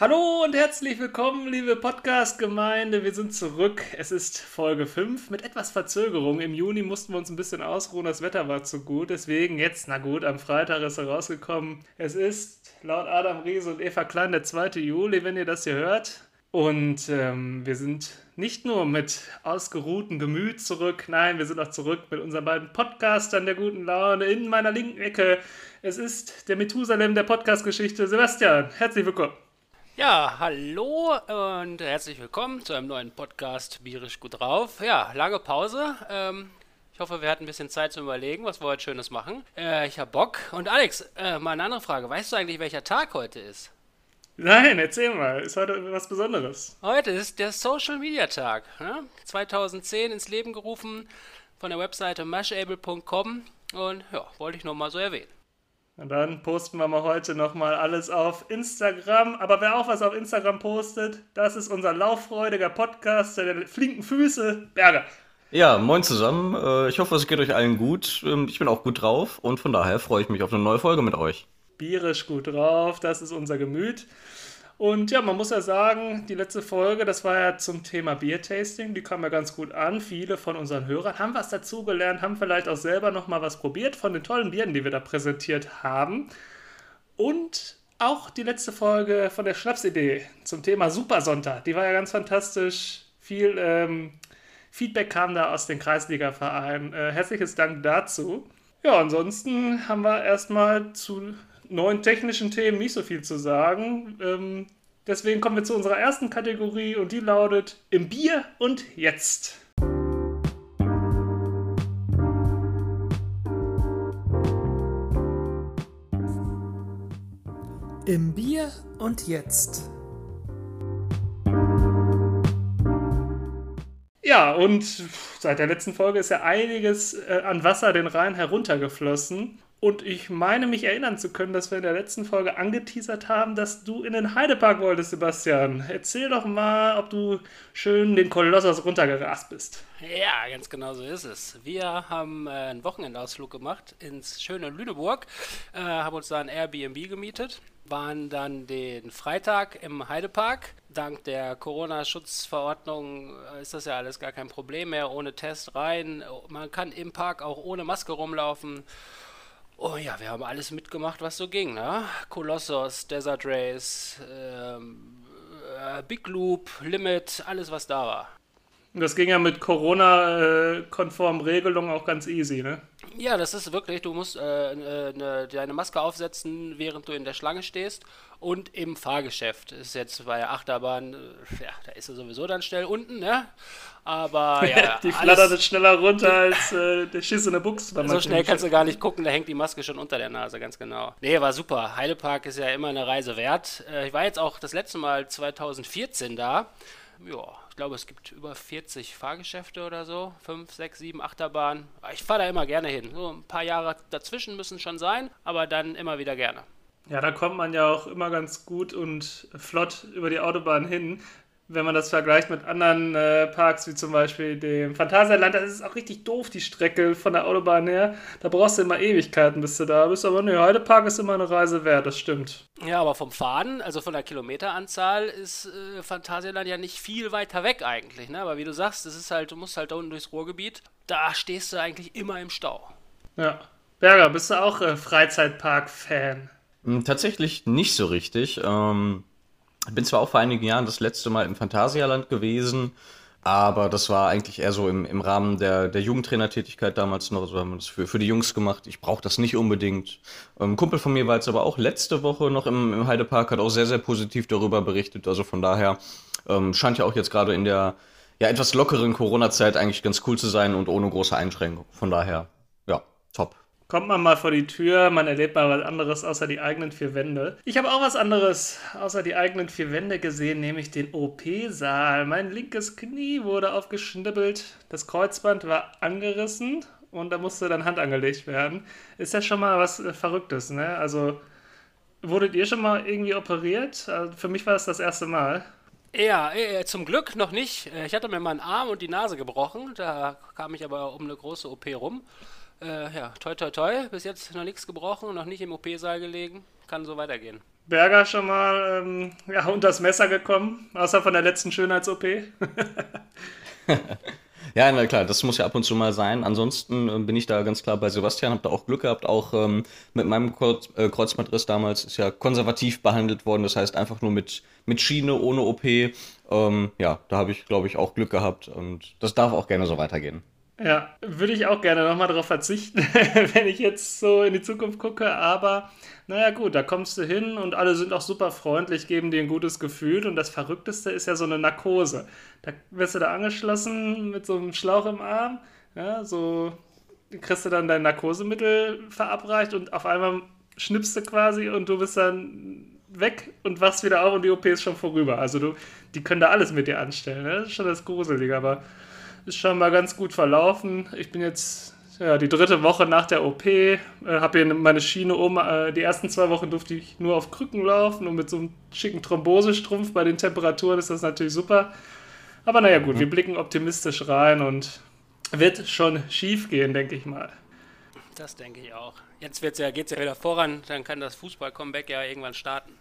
Hallo und herzlich willkommen, liebe Podcast-Gemeinde. Wir sind zurück. Es ist Folge 5 mit etwas Verzögerung. Im Juni mussten wir uns ein bisschen ausruhen, das Wetter war zu gut. Deswegen jetzt, na gut, am Freitag ist er rausgekommen. Es ist laut Adam Riese und Eva Klein der 2. Juli, wenn ihr das hier hört. Und ähm, wir sind nicht nur mit ausgeruhtem Gemüt zurück, nein, wir sind auch zurück mit unseren beiden Podcastern der guten Laune in meiner linken Ecke. Es ist der Methusalem der Podcast-Geschichte. Sebastian, herzlich willkommen. Ja, hallo und herzlich willkommen zu einem neuen Podcast Bierisch gut drauf. Ja, lange Pause. Ähm, ich hoffe, wir hatten ein bisschen Zeit zu überlegen, was wir heute Schönes machen. Äh, ich habe Bock. Und Alex, äh, mal eine andere Frage. Weißt du eigentlich, welcher Tag heute ist? Nein, erzähl mal. Ist heute was Besonderes? Heute ist der Social Media Tag. Ne? 2010 ins Leben gerufen von der Webseite mashable.com. Und ja, wollte ich nur mal so erwähnen. Und dann posten wir mal heute nochmal alles auf Instagram. Aber wer auch was auf Instagram postet, das ist unser lauffreudiger Podcast der flinken Füße, Berger. Ja, moin zusammen. Äh, ich hoffe, es geht euch allen gut. Ähm, ich bin auch gut drauf und von daher freue ich mich auf eine neue Folge mit euch. Bierisch gut drauf, das ist unser Gemüt. Und ja, man muss ja sagen, die letzte Folge, das war ja zum Thema Biertasting, die kam ja ganz gut an. Viele von unseren Hörern haben was dazugelernt, haben vielleicht auch selber nochmal was probiert von den tollen Bieren, die wir da präsentiert haben. Und auch die letzte Folge von der Schnapsidee zum Thema Supersonntag, die war ja ganz fantastisch. Viel ähm, Feedback kam da aus den Kreisliga-Vereinen. Äh, herzliches Dank dazu. Ja, ansonsten haben wir erstmal zu neuen technischen Themen nicht so viel zu sagen. Ähm, deswegen kommen wir zu unserer ersten Kategorie und die lautet Im Bier und jetzt. Im Bier und jetzt. Ja, und seit der letzten Folge ist ja einiges äh, an Wasser den Rhein heruntergeflossen. Und ich meine mich erinnern zu können, dass wir in der letzten Folge angeteasert haben, dass du in den Heidepark wolltest, Sebastian. Erzähl doch mal, ob du schön den Kolossos runtergerast bist. Ja, ganz genau so ist es. Wir haben äh, einen Wochenendausflug gemacht ins schöne Lüneburg, äh, haben uns da ein Airbnb gemietet, waren dann den Freitag im Heidepark. Dank der Corona-Schutzverordnung äh, ist das ja alles gar kein Problem mehr, ohne Test rein. Man kann im Park auch ohne Maske rumlaufen. Oh ja, wir haben alles mitgemacht, was so ging, ne? Colossus, Desert Race, ähm, äh, Big Loop, Limit, alles was da war. Das ging ja mit Corona-konformen Regelungen auch ganz easy, ne? Ja, das ist wirklich, du musst äh, äh, ne, deine Maske aufsetzen, während du in der Schlange stehst und im Fahrgeschäft. Ist jetzt bei der Achterbahn, äh, ja, da ist er sowieso dann schnell unten, ne? Aber ja. die flattert schneller runter als äh, der Schiss in der Buchse. So schnell kannst du gar nicht gucken, da hängt die Maske schon unter der Nase, ganz genau. Nee, war super. Heidepark ist ja immer eine Reise wert. Äh, ich war jetzt auch das letzte Mal 2014 da. Ja, ich glaube, es gibt über 40 Fahrgeschäfte oder so. 5, 6, 7 Achterbahnen. Ich fahre da immer gerne hin. So ein paar Jahre dazwischen müssen schon sein, aber dann immer wieder gerne. Ja, da kommt man ja auch immer ganz gut und flott über die Autobahn hin wenn man das vergleicht mit anderen äh, Parks, wie zum Beispiel dem Phantasialand, das ist auch richtig doof, die Strecke von der Autobahn her. Da brauchst du immer Ewigkeiten, bis du da bist. Aber ne, Heidepark ist immer eine Reise wert, das stimmt. Ja, aber vom Faden, also von der Kilometeranzahl, ist äh, Phantasialand ja nicht viel weiter weg eigentlich. Ne? Aber wie du sagst, das ist halt, du musst halt da unten durchs Ruhrgebiet. Da stehst du eigentlich immer im Stau. Ja. Berger, bist du auch äh, Freizeitpark-Fan? Hm, tatsächlich nicht so richtig. Ähm bin zwar auch vor einigen Jahren das letzte Mal im Phantasialand gewesen, aber das war eigentlich eher so im, im Rahmen der, der Jugendtrainertätigkeit damals noch. Also haben wir das für, für die Jungs gemacht. Ich brauche das nicht unbedingt. Ein ähm, Kumpel von mir war jetzt aber auch letzte Woche noch im, im Heidepark, hat auch sehr, sehr positiv darüber berichtet. Also von daher ähm, scheint ja auch jetzt gerade in der ja, etwas lockeren Corona-Zeit eigentlich ganz cool zu sein und ohne große Einschränkungen. Von daher, ja, top kommt man mal vor die Tür, man erlebt mal was anderes außer die eigenen vier Wände. Ich habe auch was anderes außer die eigenen vier Wände gesehen, nämlich den OP-Saal. Mein linkes Knie wurde aufgeschnibbelt, das Kreuzband war angerissen und da musste dann Hand angelegt werden. Ist ja schon mal was äh, Verrücktes, ne? Also, wurdet ihr schon mal irgendwie operiert? Also, für mich war das das erste Mal. Ja, äh, zum Glück noch nicht. Äh, ich hatte mir meinen Arm und die Nase gebrochen. Da kam ich aber um eine große OP rum. Äh, ja, toi toi toi, bis jetzt noch nichts gebrochen, noch nicht im OP-Saal gelegen. Kann so weitergehen. Berger schon mal ähm, ja, unter das Messer gekommen, außer von der letzten Schönheits-OP? Ja, na klar, das muss ja ab und zu mal sein. Ansonsten äh, bin ich da ganz klar bei Sebastian, habe da auch Glück gehabt. Auch ähm, mit meinem Kreuz, äh, Kreuzbandriss damals ist ja konservativ behandelt worden. Das heißt einfach nur mit, mit Schiene, ohne OP. Ähm, ja, da habe ich, glaube ich, auch Glück gehabt. Und das darf auch gerne so weitergehen. Ja, würde ich auch gerne nochmal darauf verzichten, wenn ich jetzt so in die Zukunft gucke. Aber naja, gut, da kommst du hin und alle sind auch super freundlich, geben dir ein gutes Gefühl. Und das Verrückteste ist ja so eine Narkose. Da wirst du da angeschlossen mit so einem Schlauch im Arm. Ja, so kriegst du dann dein Narkosemittel verabreicht und auf einmal schnippst du quasi und du bist dann weg und wachst wieder auf und die OP ist schon vorüber. Also du, die können da alles mit dir anstellen. Ne? Das ist schon das Gruselige, aber ist schon mal ganz gut verlaufen. Ich bin jetzt ja, die dritte Woche nach der OP, äh, habe hier meine Schiene oben. Äh, die ersten zwei Wochen durfte ich nur auf Krücken laufen und mit so einem schicken Thrombosestrumpf. Bei den Temperaturen ist das natürlich super. Aber naja, gut, mhm. wir blicken optimistisch rein und wird schon schief gehen, denke ich mal. Das denke ich auch. Jetzt wird's ja, geht es ja wieder voran, dann kann das Fußball-Comeback ja irgendwann starten.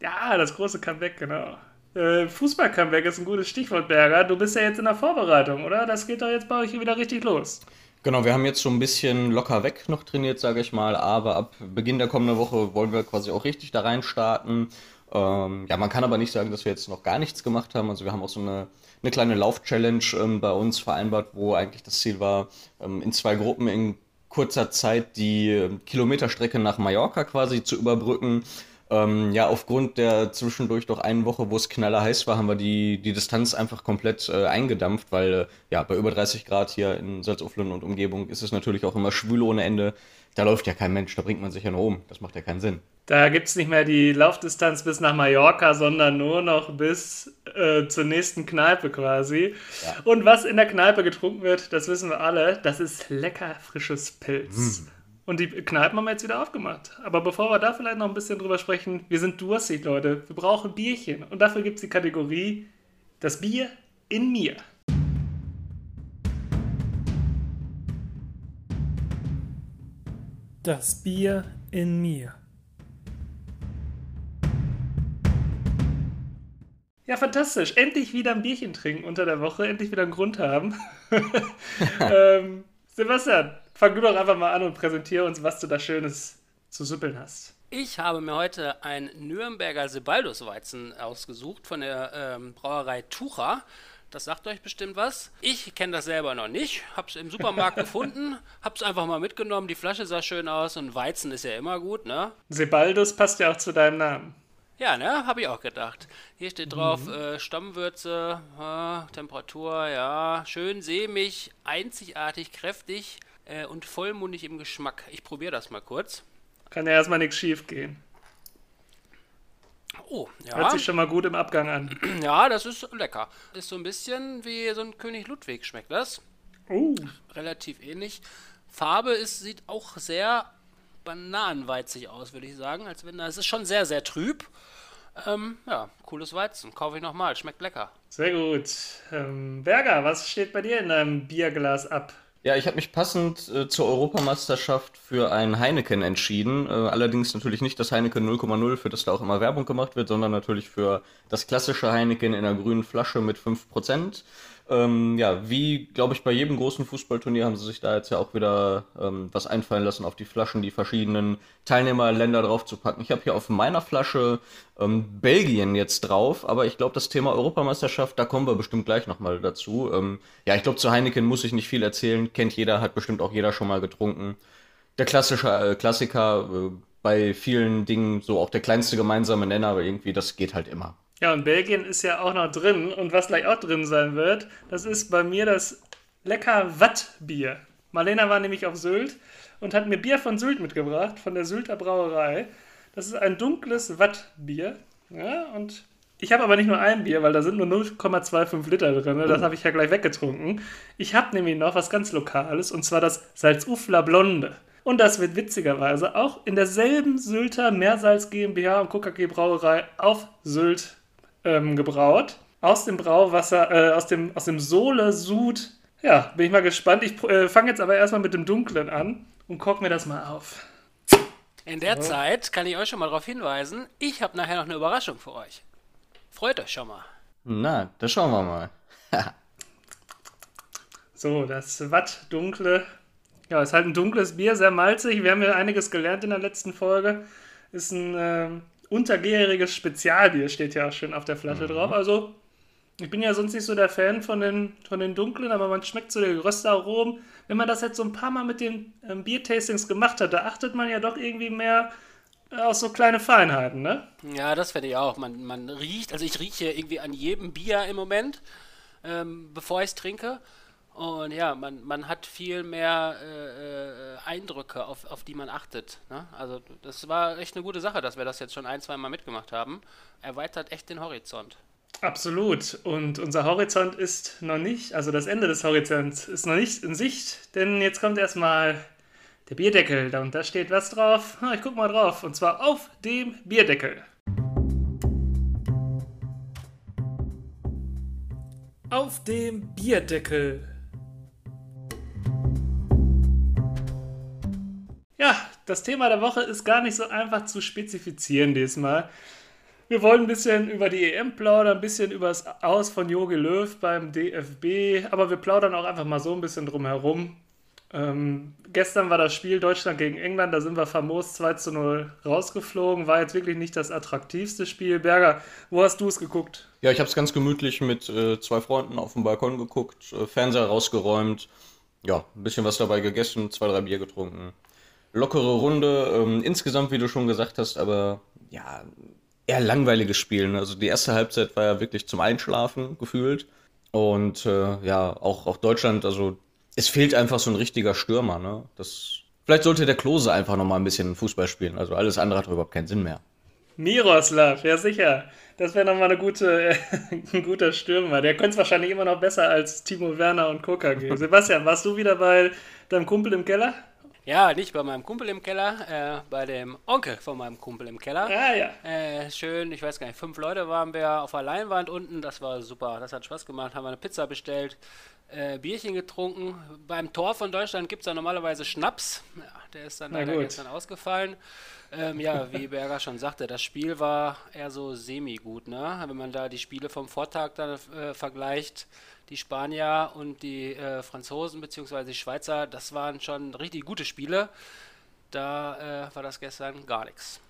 Ja, das große Comeback, genau. Äh, Fußball-Comeback ist ein gutes Stichwort, Berger. Du bist ja jetzt in der Vorbereitung, oder? Das geht doch jetzt bei euch wieder richtig los. Genau, wir haben jetzt so ein bisschen locker weg noch trainiert, sage ich mal, aber ab Beginn der kommenden Woche wollen wir quasi auch richtig da rein starten. Ähm, ja, man kann aber nicht sagen, dass wir jetzt noch gar nichts gemacht haben. Also wir haben auch so eine, eine kleine Lauf-Challenge ähm, bei uns vereinbart, wo eigentlich das Ziel war, ähm, in zwei Gruppen in kurzer Zeit die ähm, Kilometerstrecke nach Mallorca quasi zu überbrücken. Ähm, ja, aufgrund der zwischendurch doch einen Woche, wo es knaller heiß war, haben wir die, die Distanz einfach komplett äh, eingedampft, weil äh, ja, bei über 30 Grad hier in Salzuflen und Umgebung ist es natürlich auch immer schwül ohne Ende. Da läuft ja kein Mensch, da bringt man sich ja nur um. Das macht ja keinen Sinn. Da gibt es nicht mehr die Laufdistanz bis nach Mallorca, sondern nur noch bis äh, zur nächsten Kneipe quasi. Ja. Und was in der Kneipe getrunken wird, das wissen wir alle, das ist lecker frisches Pilz. Mm. Und die Kneipen haben wir jetzt wieder aufgemacht. Aber bevor wir da vielleicht noch ein bisschen drüber sprechen, wir sind durstig, Leute. Wir brauchen Bierchen. Und dafür gibt es die Kategorie Das Bier in mir. Das Bier in mir. Ja, fantastisch. Endlich wieder ein Bierchen trinken unter der Woche. Endlich wieder einen Grund haben. ähm, Sebastian, fang du doch einfach mal an und präsentiere uns, was du da Schönes zu süppeln hast. Ich habe mir heute ein Nürnberger Sebaldus-Weizen ausgesucht von der ähm, Brauerei Tucher. Das sagt euch bestimmt was. Ich kenne das selber noch nicht. Hab's im Supermarkt gefunden, hab's einfach mal mitgenommen. Die Flasche sah schön aus und Weizen ist ja immer gut, ne? Sebaldus passt ja auch zu deinem Namen. Ja, ne, habe ich auch gedacht. Hier steht drauf mhm. äh, Stammwürze, äh, Temperatur, ja, schön sämig, einzigartig, kräftig äh, und vollmundig im Geschmack. Ich probiere das mal kurz. Kann ja erstmal nichts schief gehen. Oh, ja. Hört sich schon mal gut im Abgang an. Ja, das ist lecker. Ist so ein bisschen wie so ein König Ludwig, schmeckt das. Oh. Relativ ähnlich. Farbe ist, sieht auch sehr bananenweizig aus, würde ich sagen. Als wenn, es ist schon sehr, sehr trüb. Ähm, ja, cooles Weizen. Kaufe ich nochmal. Schmeckt lecker. Sehr gut. Ähm, Berger, was steht bei dir in deinem Bierglas ab? Ja, ich habe mich passend äh, zur Europameisterschaft für ein Heineken entschieden. Äh, allerdings natürlich nicht das Heineken 0,0, für das da auch immer Werbung gemacht wird, sondern natürlich für das klassische Heineken in einer grünen Flasche mit 5%. Ähm, ja, wie, glaube ich, bei jedem großen Fußballturnier haben sie sich da jetzt ja auch wieder ähm, was einfallen lassen, auf die Flaschen die verschiedenen Teilnehmerländer draufzupacken. Ich habe hier auf meiner Flasche ähm, Belgien jetzt drauf, aber ich glaube, das Thema Europameisterschaft, da kommen wir bestimmt gleich nochmal dazu. Ähm, ja, ich glaube, zu Heineken muss ich nicht viel erzählen, kennt jeder, hat bestimmt auch jeder schon mal getrunken. Der klassische äh, Klassiker, äh, bei vielen Dingen so auch der kleinste gemeinsame Nenner, aber irgendwie, das geht halt immer. Ja, und Belgien ist ja auch noch drin. Und was gleich auch drin sein wird, das ist bei mir das lecker Wattbier. Marlena war nämlich auf Sylt und hat mir Bier von Sylt mitgebracht, von der Sylter Brauerei. Das ist ein dunkles Wattbier. Ja, und ich habe aber nicht nur ein Bier, weil da sind nur 0,25 Liter drin. Ne? Das oh. habe ich ja gleich weggetrunken. Ich habe nämlich noch was ganz Lokales und zwar das Salzufler Blonde. Und das wird witzigerweise auch in derselben Sylter Meersalz GmbH und KKG Brauerei auf Sylt ähm, gebraut. Aus dem Brauwasser, äh, aus dem, aus dem Sole Sud. Ja, bin ich mal gespannt. Ich äh, fange jetzt aber erstmal mit dem Dunklen an und guck mir das mal auf. In der Zeit kann ich euch schon mal darauf hinweisen, ich habe nachher noch eine Überraschung für euch. Freut euch schon mal. Na, das schauen wir mal. So, das Watt dunkle. Ja, ist halt ein dunkles Bier, sehr malzig. Wir haben ja einiges gelernt in der letzten Folge. Ist ein ähm, untergäriges Spezialbier, steht ja auch schön auf der Flasche drauf. Also, ich bin ja sonst nicht so der Fan von den, von den dunklen, aber man schmeckt so die Röstaromen. Wenn man das jetzt so ein paar Mal mit den ähm, Biertastings gemacht hat, da achtet man ja doch irgendwie mehr äh, auf so kleine Feinheiten, ne? Ja, das finde ich auch. Man, man riecht, also ich rieche irgendwie an jedem Bier im Moment, ähm, bevor ich es trinke. Und ja, man, man hat viel mehr äh, äh, Eindrücke, auf, auf die man achtet. Ne? Also das war echt eine gute Sache, dass wir das jetzt schon ein, zwei Mal mitgemacht haben. Erweitert echt den Horizont. Absolut. Und unser Horizont ist noch nicht, also das Ende des Horizonts ist noch nicht in Sicht, denn jetzt kommt erstmal der Bierdeckel. Und da steht was drauf. Ich guck mal drauf. Und zwar auf dem Bierdeckel. Auf dem Bierdeckel. Das Thema der Woche ist gar nicht so einfach zu spezifizieren diesmal. Wir wollen ein bisschen über die EM plaudern, ein bisschen über das Aus von Jogi Löw beim DFB, aber wir plaudern auch einfach mal so ein bisschen drum herum. Ähm, gestern war das Spiel Deutschland gegen England, da sind wir famos 2 zu 0 rausgeflogen. War jetzt wirklich nicht das attraktivste Spiel. Berger, wo hast du es geguckt? Ja, ich habe es ganz gemütlich mit äh, zwei Freunden auf dem Balkon geguckt, äh, Fernseher rausgeräumt, ja, ein bisschen was dabei gegessen, zwei, drei Bier getrunken. Lockere Runde, ähm, insgesamt, wie du schon gesagt hast, aber ja, eher langweiliges Spiel. Ne? Also die erste Halbzeit war ja wirklich zum Einschlafen gefühlt. Und äh, ja, auch, auch Deutschland, also es fehlt einfach so ein richtiger Stürmer. Ne? Das, vielleicht sollte der Klose einfach nochmal ein bisschen Fußball spielen. Also alles andere hat überhaupt keinen Sinn mehr. Miroslav, ja sicher. Das wäre nochmal eine gute, ein guter Stürmer. Der könnte es wahrscheinlich immer noch besser als Timo Werner und Koka gehen. Sebastian, warst du wieder bei deinem Kumpel im Keller? Ja, nicht bei meinem Kumpel im Keller, äh, bei dem Onkel von meinem Kumpel im Keller. Ah ja. Äh, schön, ich weiß gar nicht, fünf Leute waren wir auf der Leinwand unten, das war super, das hat Spaß gemacht, haben wir eine Pizza bestellt, äh, Bierchen getrunken. Beim Tor von Deutschland gibt es ja normalerweise Schnaps, ja, der ist dann Na leider gut. gestern ausgefallen. Ähm, ja, wie Berger schon sagte, das Spiel war eher so semi-gut, ne? Wenn man da die Spiele vom Vortag dann äh, vergleicht, die Spanier und die äh, Franzosen bzw. die Schweizer, das waren schon richtig gute Spiele. Da äh, war das gestern gar nichts.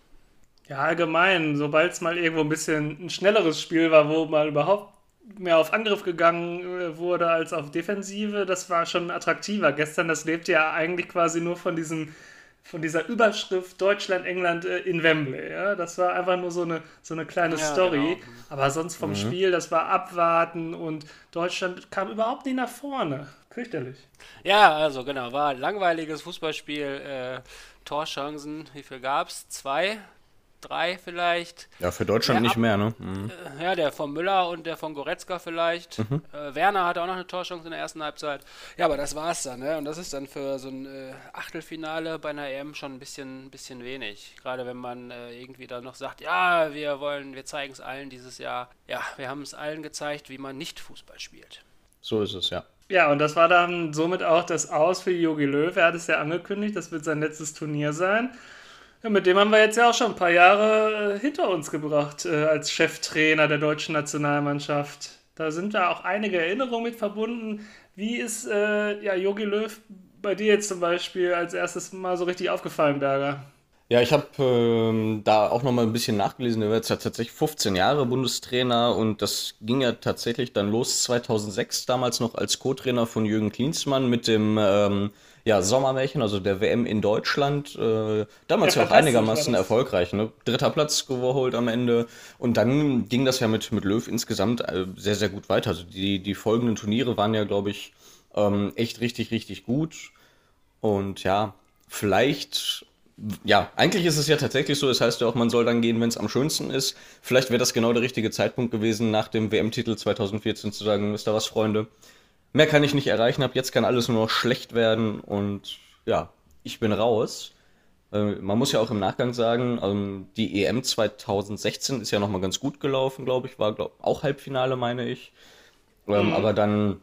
Ja, allgemein, sobald es mal irgendwo ein bisschen ein schnelleres Spiel war, wo mal überhaupt mehr auf Angriff gegangen äh, wurde als auf Defensive, das war schon attraktiver. Gestern, das lebte ja eigentlich quasi nur von diesem von dieser Überschrift Deutschland, England äh, in Wembley. Ja? Das war einfach nur so eine, so eine kleine Ja, Story. genau. Aber sonst vom Spiel, das war abwarten und Deutschland kam überhaupt nicht nach vorne. Fürchterlich. Ja, also genau, war ein langweiliges Fußballspiel. Äh, Torchancen, wie viel gab's? Zwei? Drei vielleicht? Ja, für Deutschland Ja, nicht ab- mehr, ne? Mhm. Ja, der von Müller und der von Goretzka vielleicht. Äh, Werner hatte auch noch eine Torchance in der ersten Halbzeit. Ja, aber das war's dann, ne? Und das ist dann für so ein äh, Achtelfinale bei einer EM schon ein bisschen, bisschen wenig. Gerade wenn man äh, irgendwie dann noch sagt, ja, wir wollen, wir zeigen es allen dieses Jahr. Ja, wir haben es allen gezeigt, wie man nicht Fußball spielt. So ist es, ja. Ja, und das war dann somit auch das Aus für Jogi Löw. Er hat es ja angekündigt, das wird sein letztes Turnier sein. Ja, mit dem haben wir jetzt ja auch schon ein paar Jahre äh, hinter uns gebracht äh, als Cheftrainer der deutschen Nationalmannschaft. Da sind da auch einige Erinnerungen mit verbunden. Wie ist äh, ja, Jogi Löw bei dir jetzt zum Beispiel als erstes mal so richtig aufgefallen, Berger? Ja, ich habe ähm, da auch noch mal ein bisschen nachgelesen. Er war jetzt ja tatsächlich 15 Jahre Bundestrainer und das ging ja tatsächlich dann los 2006, damals noch als Co-Trainer von Jürgen Klinsmann mit dem ähm, ja, Sommermärchen, also der WM in Deutschland. Äh, damals Ja, ja auch einigermaßen das. erfolgreich. Ne? Dritter Platz geholt am Ende. Und dann ging das ja mit, mit Löw insgesamt äh, sehr, sehr gut weiter. Also die, die folgenden Turniere waren ja, glaube ich, ähm, echt richtig, richtig gut. Und ja, vielleicht, ja, eigentlich ist es ja tatsächlich so, es heißt ja auch, man soll dann gehen, wenn es am schönsten ist. Vielleicht wäre das genau der richtige Zeitpunkt gewesen, nach dem WM-Titel 2014 zu sagen, wisst ihr was, Freunde, mehr kann ich nicht erreichen, ab jetzt kann alles nur noch schlecht werden und ja, ich bin raus. Äh, Man muss ja auch im Nachgang sagen, ähm, die EM 2016 ist ja nochmal ganz gut gelaufen, glaube ich, war glaub, auch Halbfinale, meine ich. Ähm, Aber dann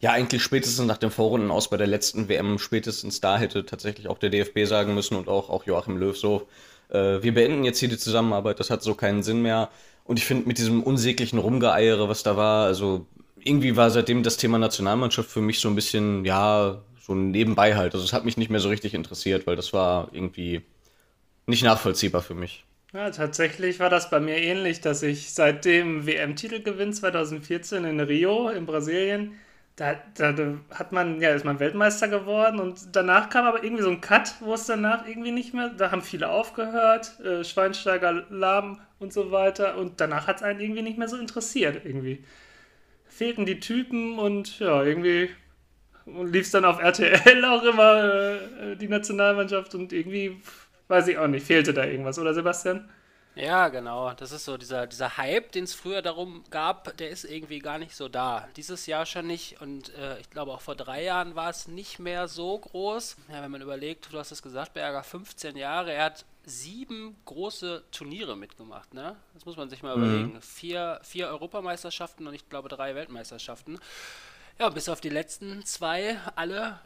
Ja, eigentlich spätestens nach dem Vorrunden aus bei der letzten WM, spätestens da hätte tatsächlich auch der DFB sagen müssen und auch, auch Joachim Löw so, äh, wir beenden jetzt hier die Zusammenarbeit, das hat so keinen Sinn mehr. Und ich finde mit diesem unsäglichen Rumgeeiere, was da war, also irgendwie war seitdem das Thema Nationalmannschaft für mich so ein bisschen, ja, so nebenbei halt. Also es hat mich nicht mehr so richtig interessiert, weil das war irgendwie nicht nachvollziehbar für mich. Ja, tatsächlich war das bei mir ähnlich, dass ich seit dem WM-Titelgewinn 2014 in Rio in Brasilien, da, da, hat man, ja, ist man Weltmeister geworden und danach kam aber irgendwie so ein Cut, wo es danach irgendwie nicht mehr, da haben viele aufgehört, äh, Schweinsteiger, Lahm und so weiter und danach hat es einen irgendwie nicht mehr so interessiert irgendwie. Fehlten die Typen und ja, irgendwie lief es dann auf RTL auch immer äh, die Nationalmannschaft und irgendwie Weiß ich auch nicht. Fehlte da irgendwas, oder Sebastian? Ja, genau. Das ist so dieser, dieser Hype, den es früher darum gab, der ist irgendwie gar nicht so da. Dieses Jahr schon nicht und äh, ich glaube auch vor drei Jahren war es nicht mehr so groß. Ja, wenn man überlegt, du hast es gesagt, Berger 15 Jahre, er hat sieben große Turniere mitgemacht, ne? Das muss man sich mal mhm. überlegen. Vier, vier Europameisterschaften und ich glaube drei Weltmeisterschaften. Ja, bis auf die letzten zwei alle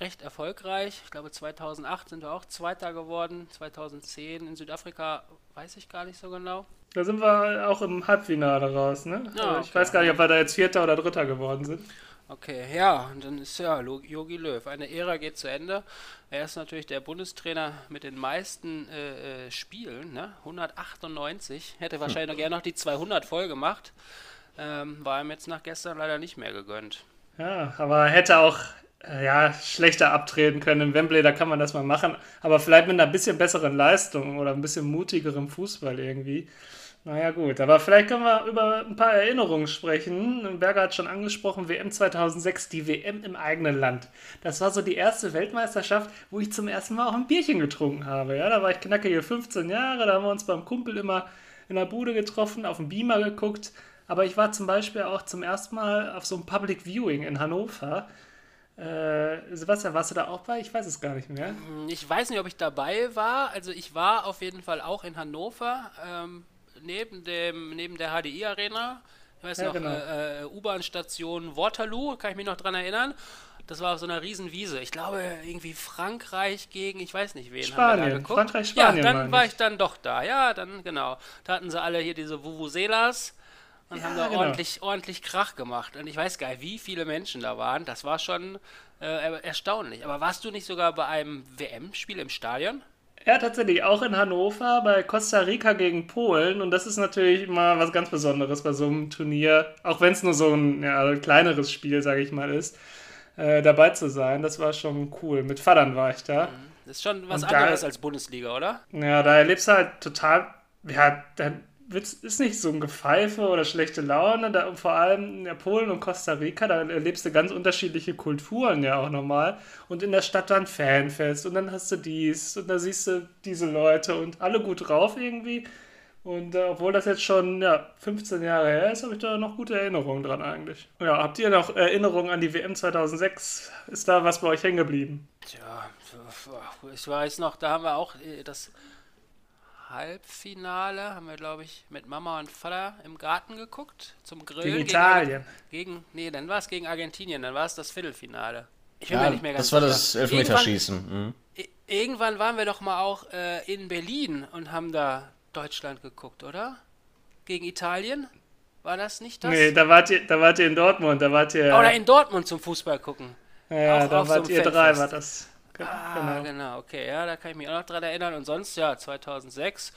recht erfolgreich. Ich glaube 2008 sind wir auch Zweiter geworden, 2010 in Südafrika weiß ich gar nicht so genau. Da sind wir auch im Halbfinale raus, ne? Oh, okay. Ich weiß gar nicht, ob wir da jetzt Vierter oder Dritter geworden sind. Okay, ja, und dann ist ja Yogi Löw. Eine Ära geht zu Ende. Er ist natürlich der Bundestrainer mit den meisten äh, äh Spielen, ne? 198. Hätte wahrscheinlich noch gerne noch die 200 voll gemacht. Ähm, war ihm jetzt nach gestern leider nicht mehr gegönnt. Ja, aber hätte auch äh, ja, schlechter abtreten können. Im Wembley, da kann man das mal machen. Aber vielleicht mit einer bisschen besseren Leistung oder ein bisschen mutigerem Fußball irgendwie. Naja, gut. Aber vielleicht können wir über ein paar Erinnerungen sprechen. Berger hat schon angesprochen, WM 2006, die WM im eigenen Land. Das war so die erste Weltmeisterschaft, wo ich zum ersten Mal auch ein Bierchen getrunken habe. Ja, da war ich knackige 15 Jahre, da haben wir uns beim Kumpel immer in der Bude getroffen, auf dem Beamer geguckt. Aber ich war zum Beispiel auch zum ersten Mal auf so einem Public Viewing in Hannover. Äh, Sebastian, warst du da auch bei? Ich weiß es gar nicht mehr. Ich weiß nicht, ob ich dabei war. Also ich war auf jeden Fall auch in Hannover, ähm, neben, dem, neben der HDI-Arena. Ich weiß ja, noch, genau. äh, äh, U-Bahn-Station Waterloo, kann ich mich noch dran erinnern. Das war auf so einer Riesenwiese. Ich glaube, irgendwie Frankreich gegen, ich weiß nicht wen. Spanien, haben wir da geguckt. Frankreich, Spanien. Ja, dann war ich dann doch da. Ja, dann, genau. Da hatten sie alle hier diese Vuvuzelas und ja, haben da genau. ordentlich, ordentlich Krach gemacht. Und ich weiß gar nicht, wie viele Menschen da waren. Das war schon äh, erstaunlich. Aber warst du nicht sogar bei einem WM-Spiel im Stadion? Ja, tatsächlich, auch in Hannover bei Costa Rica gegen Polen. Und das ist natürlich mal was ganz Besonderes bei so einem Turnier, auch wenn es nur so ein ja, kleineres Spiel, sage ich mal, ist, äh, dabei zu sein. Das war schon cool. Mit Vatern war ich da. Mhm. Das ist schon was und anderes da, als Bundesliga, oder? Ja, da erlebst du halt total, ja, da ist nicht so ein Gepfeife oder schlechte Laune. Da, vor allem in Polen und Costa Rica, da erlebst du ganz unterschiedliche Kulturen ja auch nochmal. Und in der Stadt dann Fanfest und dann hast du dies und da siehst du diese Leute und alle gut drauf irgendwie. Und äh, obwohl das jetzt schon ja, 15 Jahre her ist, habe ich da noch gute Erinnerungen dran eigentlich. Ja, habt ihr noch Erinnerungen an die WM 2006? Ist da was bei euch hängen geblieben? Tja, ich weiß noch, da haben wir auch äh, das Halbfinale haben wir, glaube ich, mit Mama und Vater im Garten geguckt zum Grillen. Gegen Italien. Gegen, gegen nee, dann war es gegen Argentinien, dann war es das Viertelfinale. Ich bin ja, mir nicht mehr ganz Das war das Elfmeterschießen. Irgendwann, mhm. irgendwann waren wir doch mal auch äh, in Berlin und haben da Deutschland geguckt, oder? Gegen Italien? War das nicht das? Nee, da wart ihr, da wart ihr in Dortmund, da wart ihr. Oder in Dortmund zum Fußball gucken. Ja, auch, da wart so ihr Fanfest. drei, war das. Ah, genau. genau, okay, ja, da kann ich mich auch noch dran erinnern. Und sonst, ja, 2006,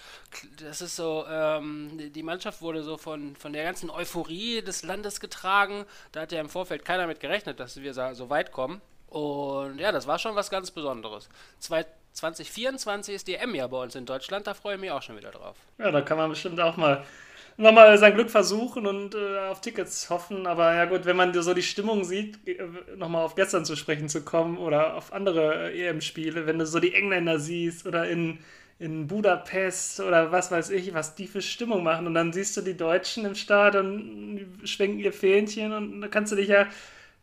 das ist so, ähm, die Mannschaft wurde so von, von der ganzen Euphorie des Landes getragen. Da hat ja im Vorfeld keiner mit gerechnet, dass wir so weit kommen. Und ja, das war schon was ganz Besonderes. 2024 ist die M ja bei uns in Deutschland, da freue ich mich auch schon wieder drauf. Ja, da kann man bestimmt auch mal nochmal sein Glück versuchen und äh, auf Tickets hoffen. Aber ja gut, wenn man so die Stimmung sieht, äh, nochmal auf gestern zu sprechen zu kommen oder auf andere äh, EM-Spiele, wenn du so die Engländer siehst oder in, in Budapest oder was weiß ich, was die für Stimmung machen. Und dann siehst du die Deutschen im Stadion, die schwenken ihr Fähnchen und da kannst du dich ja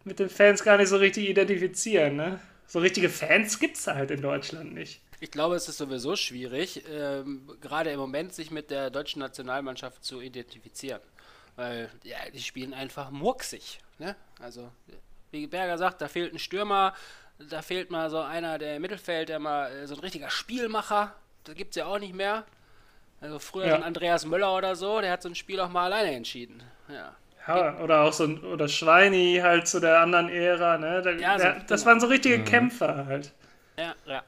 mit den Fans gar nicht so richtig identifizieren. Ne? So richtige Fans gibt es halt in Deutschland nicht. Ich glaube, es ist sowieso schwierig, ähm, gerade im Moment sich mit der deutschen Nationalmannschaft zu identifizieren. Weil, ja, die spielen einfach murksig. Ne? Also, wie Berger sagt, da fehlt ein Stürmer, da fehlt mal so einer, der im Mittelfeld, der mal äh, so ein richtiger Spielmacher, das gibt es ja auch nicht mehr. Also früher ja. Andreas Möller oder so, der hat so ein Spiel auch mal alleine entschieden. Ja. Ja, oder auch so ein, oder Schweini halt zu der anderen Ära, ne? Der, ja, so, der, das genau. waren so richtige mhm. Kämpfer halt. Ja, ja.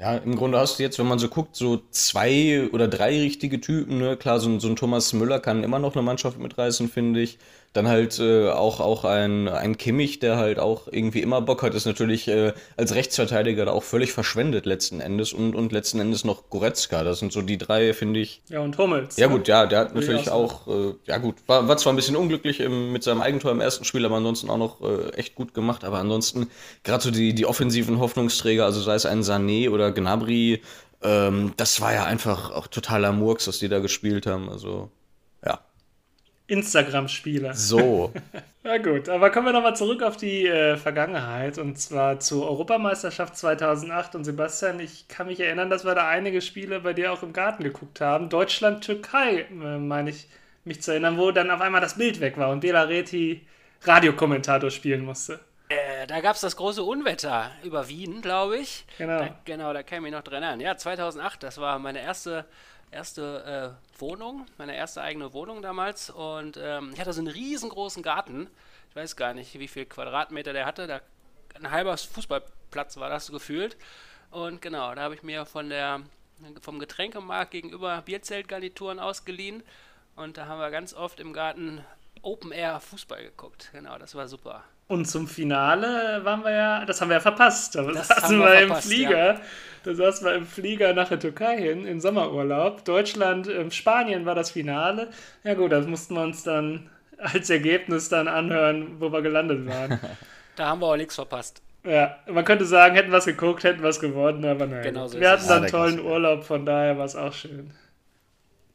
Ja, im Grunde hast du jetzt, wenn man so guckt, so zwei oder drei richtige Typen. Ne? Klar, so ein, so ein Thomas Müller kann immer noch eine Mannschaft mitreißen, finde ich. Dann halt äh, auch, auch ein, ein Kimmich, der halt auch irgendwie immer Bock hat, ist natürlich äh, als Rechtsverteidiger da auch völlig verschwendet letzten Endes und, und letzten Endes noch Goretzka. Das sind so die drei, finde ich. Ja, und Hummels. Ja, ne? gut, ja, der hat natürlich auch, auch äh, ja gut, war, war zwar ein bisschen unglücklich im, mit seinem Eigentor im ersten Spiel, aber ansonsten auch noch äh, echt gut gemacht. Aber ansonsten, gerade so die, die offensiven Hoffnungsträger, also sei es ein Sané oder Gnabry, ähm, das war ja einfach auch totaler Murks, was die da gespielt haben. Also, ja. Instagram-Spieler. So. Na gut, aber kommen wir nochmal zurück auf die äh, Vergangenheit und zwar zur Europameisterschaft 2008. Und Sebastian, ich kann mich erinnern, dass wir da einige Spiele bei dir auch im Garten geguckt haben. Deutschland-Türkei, äh, meine ich, mich zu erinnern, wo dann auf einmal das Bild weg war und Bela Reti Radiokommentator spielen musste. Äh, da gab es das große Unwetter über Wien, glaube ich. Genau. Da, genau, da kann ich mich noch dran erinnern. Ja, 2008, das war meine erste erste äh, Wohnung, meine erste eigene Wohnung damals. Und ähm, ich hatte so einen riesengroßen Garten. Ich weiß gar nicht, wie viel Quadratmeter der hatte. Da, ein halber Fußballplatz war das gefühlt. Und genau, da habe ich mir von der, vom Getränkemarkt gegenüber Bierzeltgarnituren ausgeliehen. Und da haben wir ganz oft im Garten Open Air Fußball geguckt. Genau, das war super. Und zum Finale waren wir ja, das haben wir ja verpasst. Da saßen wir, wir im Flieger. Ja. Da saßen wir im Flieger nach der Türkei hin, in Sommerurlaub. Deutschland, ähm, Spanien war das Finale. Ja gut, das mussten wir uns dann als Ergebnis dann anhören, wo wir gelandet waren. da haben wir auch nichts verpasst. Ja, man könnte sagen, hätten wir es geguckt, hätten wir es gewonnen, aber nein. Genau so wir hatten dann einen tollen Urlaub, von daher war es auch schön.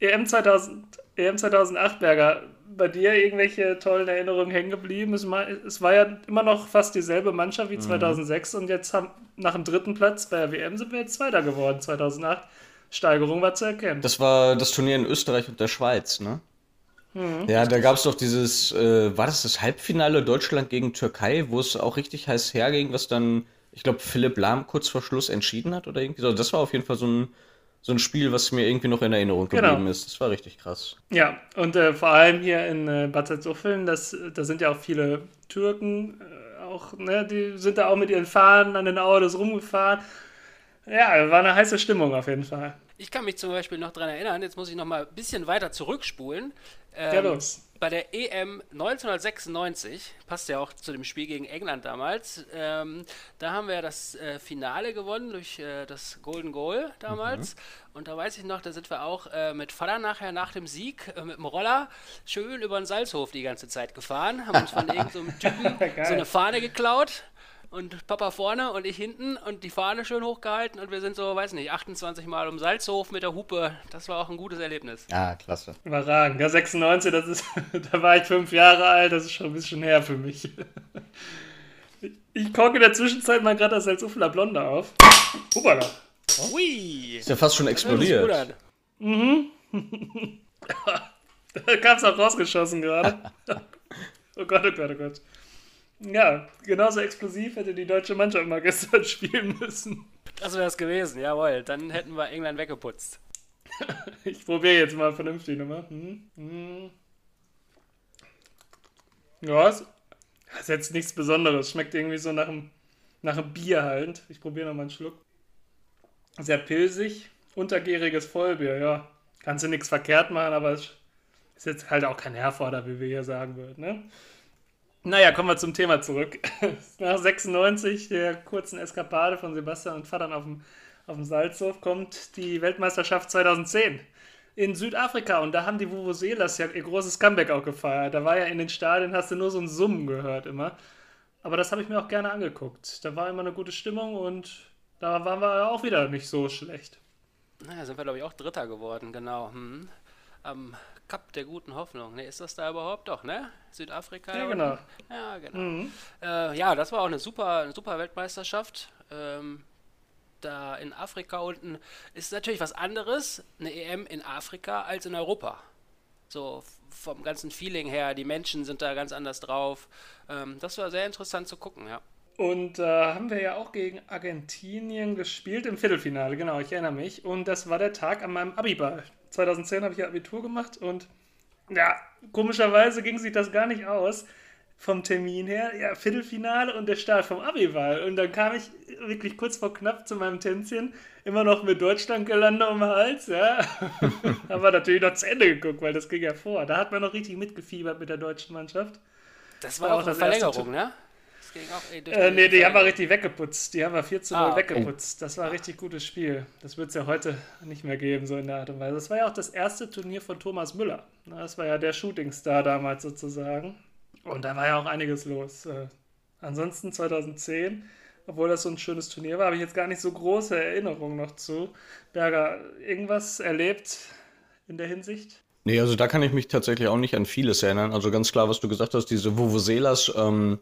EM, 2000, EM 2008, Berger, bei dir irgendwelche tollen Erinnerungen hängen geblieben? Es, war ja immer noch fast dieselbe Mannschaft wie 2006 mhm. und jetzt haben nach dem dritten Platz bei der WM sind wir jetzt Zweiter geworden, 2008. Steigerung war zu erkennen. Das war das Turnier in Österreich und der Schweiz, ne? Mhm. Ja, da gab es doch dieses, äh, war das das Halbfinale Deutschland gegen Türkei, wo es auch richtig heiß herging, was dann, ich glaube, Philipp Lahm kurz vor Schluss entschieden hat oder irgendwie so. Das war auf jeden Fall so ein so ein Spiel, was mir irgendwie noch in Erinnerung genau. geblieben genau. ist. Das war richtig krass. Ja, und äh, vor allem hier in äh, Bad Salzuffeln, das, da sind ja auch viele Türken, äh, auch, ne, die sind da auch mit ihren Fahnen an den Autos rumgefahren. Ja, war eine heiße Stimmung auf jeden Fall. Ich kann mich zum Beispiel noch daran erinnern, jetzt muss ich noch mal ein bisschen weiter zurückspulen. Ähm, ja, los bei der EM 1996, passt ja auch zu dem Spiel gegen England damals, ähm, da haben wir das äh, Finale gewonnen durch äh, das Golden Goal damals. Mhm. Und da weiß ich noch, da sind wir auch äh, mit Vater nachher nach dem Sieg äh, mit dem Roller schön über den Salzhof die ganze Zeit gefahren, haben uns von irgendeinem so Typen so eine Fahne geklaut und Papa vorne und ich hinten und die Fahne schön hochgehalten und wir sind so, weiß nicht, 28 Mal um Salzhof mit der Hupe. Das war auch ein gutes Erlebnis. Ja, klasse. Überragend. Ja, 96, das ist, da war ich fünf Jahre alt, das ist schon ein bisschen her für mich. Ich koche in der Zwischenzeit mal gerade das Salzufler Blonde auf. Hubala. Ui. Ist ja fast schon explodiert. Mhm. da kam es auch rausgeschossen gerade. oh Gott, oh Gott, oh Gott. Ja, genauso explosiv hätte die deutsche Mannschaft mal gestern spielen müssen. Das wäre es gewesen, jawohl. Dann hätten wir England weggeputzt. ich probiere jetzt mal vernünftig nochmal. Hm, hm. Ja, ist, ist jetzt nichts Besonderes. Schmeckt irgendwie so nach einem, nach einem Bier halt. Ich probiere nochmal einen Schluck. Sehr pilzig, untergäriges Vollbier, ja. Kannst du nichts verkehrt machen, aber es ist jetzt halt auch kein Herforder, wie wir hier sagen würden, ne? Naja, kommen wir zum Thema zurück. Nach 96, der kurzen Eskapade von Sebastian und Vatern auf dem, auf dem Salzhof, kommt die Weltmeisterschaft 2010 in Südafrika. Und da haben die Vuvuzelas ja ihr großes Comeback auch gefeiert. Da war ja in den Stadien, hast du nur so ein Summen gehört immer. Aber das habe ich mir auch gerne angeguckt. Da war immer eine gute Stimmung und da waren wir auch wieder nicht so schlecht. Naja, sind wir, glaube ich, auch Dritter geworden, genau. Hm. Am Cup der guten Hoffnung. Ne, ist das da überhaupt doch, ne? Südafrika? Ja, genau. Ja, genau. Mhm. Äh, ja, das war auch eine super, eine super Weltmeisterschaft. Ähm, da in Afrika unten ist natürlich was anderes, eine EM in Afrika als in Europa. So vom ganzen Feeling her, die Menschen sind da ganz anders drauf. Ähm, das war sehr interessant zu gucken, ja. Und da äh, haben wir ja auch gegen Argentinien gespielt im Viertelfinale, genau, ich erinnere mich. Und das war der Tag an meinem Abiball. 2010 habe ich ja Abitur gemacht und ja, komischerweise ging sich das gar nicht aus vom Termin her. Ja, Viertelfinale und der Start vom Abiball. Und dann kam ich wirklich kurz vor knapp zu meinem Tänzchen, immer noch mit Deutschland gelandet um den Hals, ja. Aber natürlich noch zu Ende geguckt, weil das ging ja vor. Da hat man noch richtig mitgefiebert mit der deutschen Mannschaft. Das war, war auch eine Verlängerung, ne? Ging auch ey, äh, Nee, die haben wir richtig weggeputzt. Die haben wir 4 zu 0 ah, okay. weggeputzt. Das war ein richtig gutes Spiel. Das wird es ja heute nicht mehr geben, so in der Art und Weise. Das war ja auch das erste Turnier von Thomas Müller. Das war ja der Shootingstar damals sozusagen. Und da war ja auch einiges los. Äh, ansonsten 2010, obwohl das so ein schönes Turnier war, habe ich jetzt gar nicht so große Erinnerungen noch zu. Berger, irgendwas erlebt in der Hinsicht? Nee, also da kann ich mich tatsächlich auch nicht an vieles erinnern. Also ganz klar, was du gesagt hast, diese Vuvuzelas, ähm,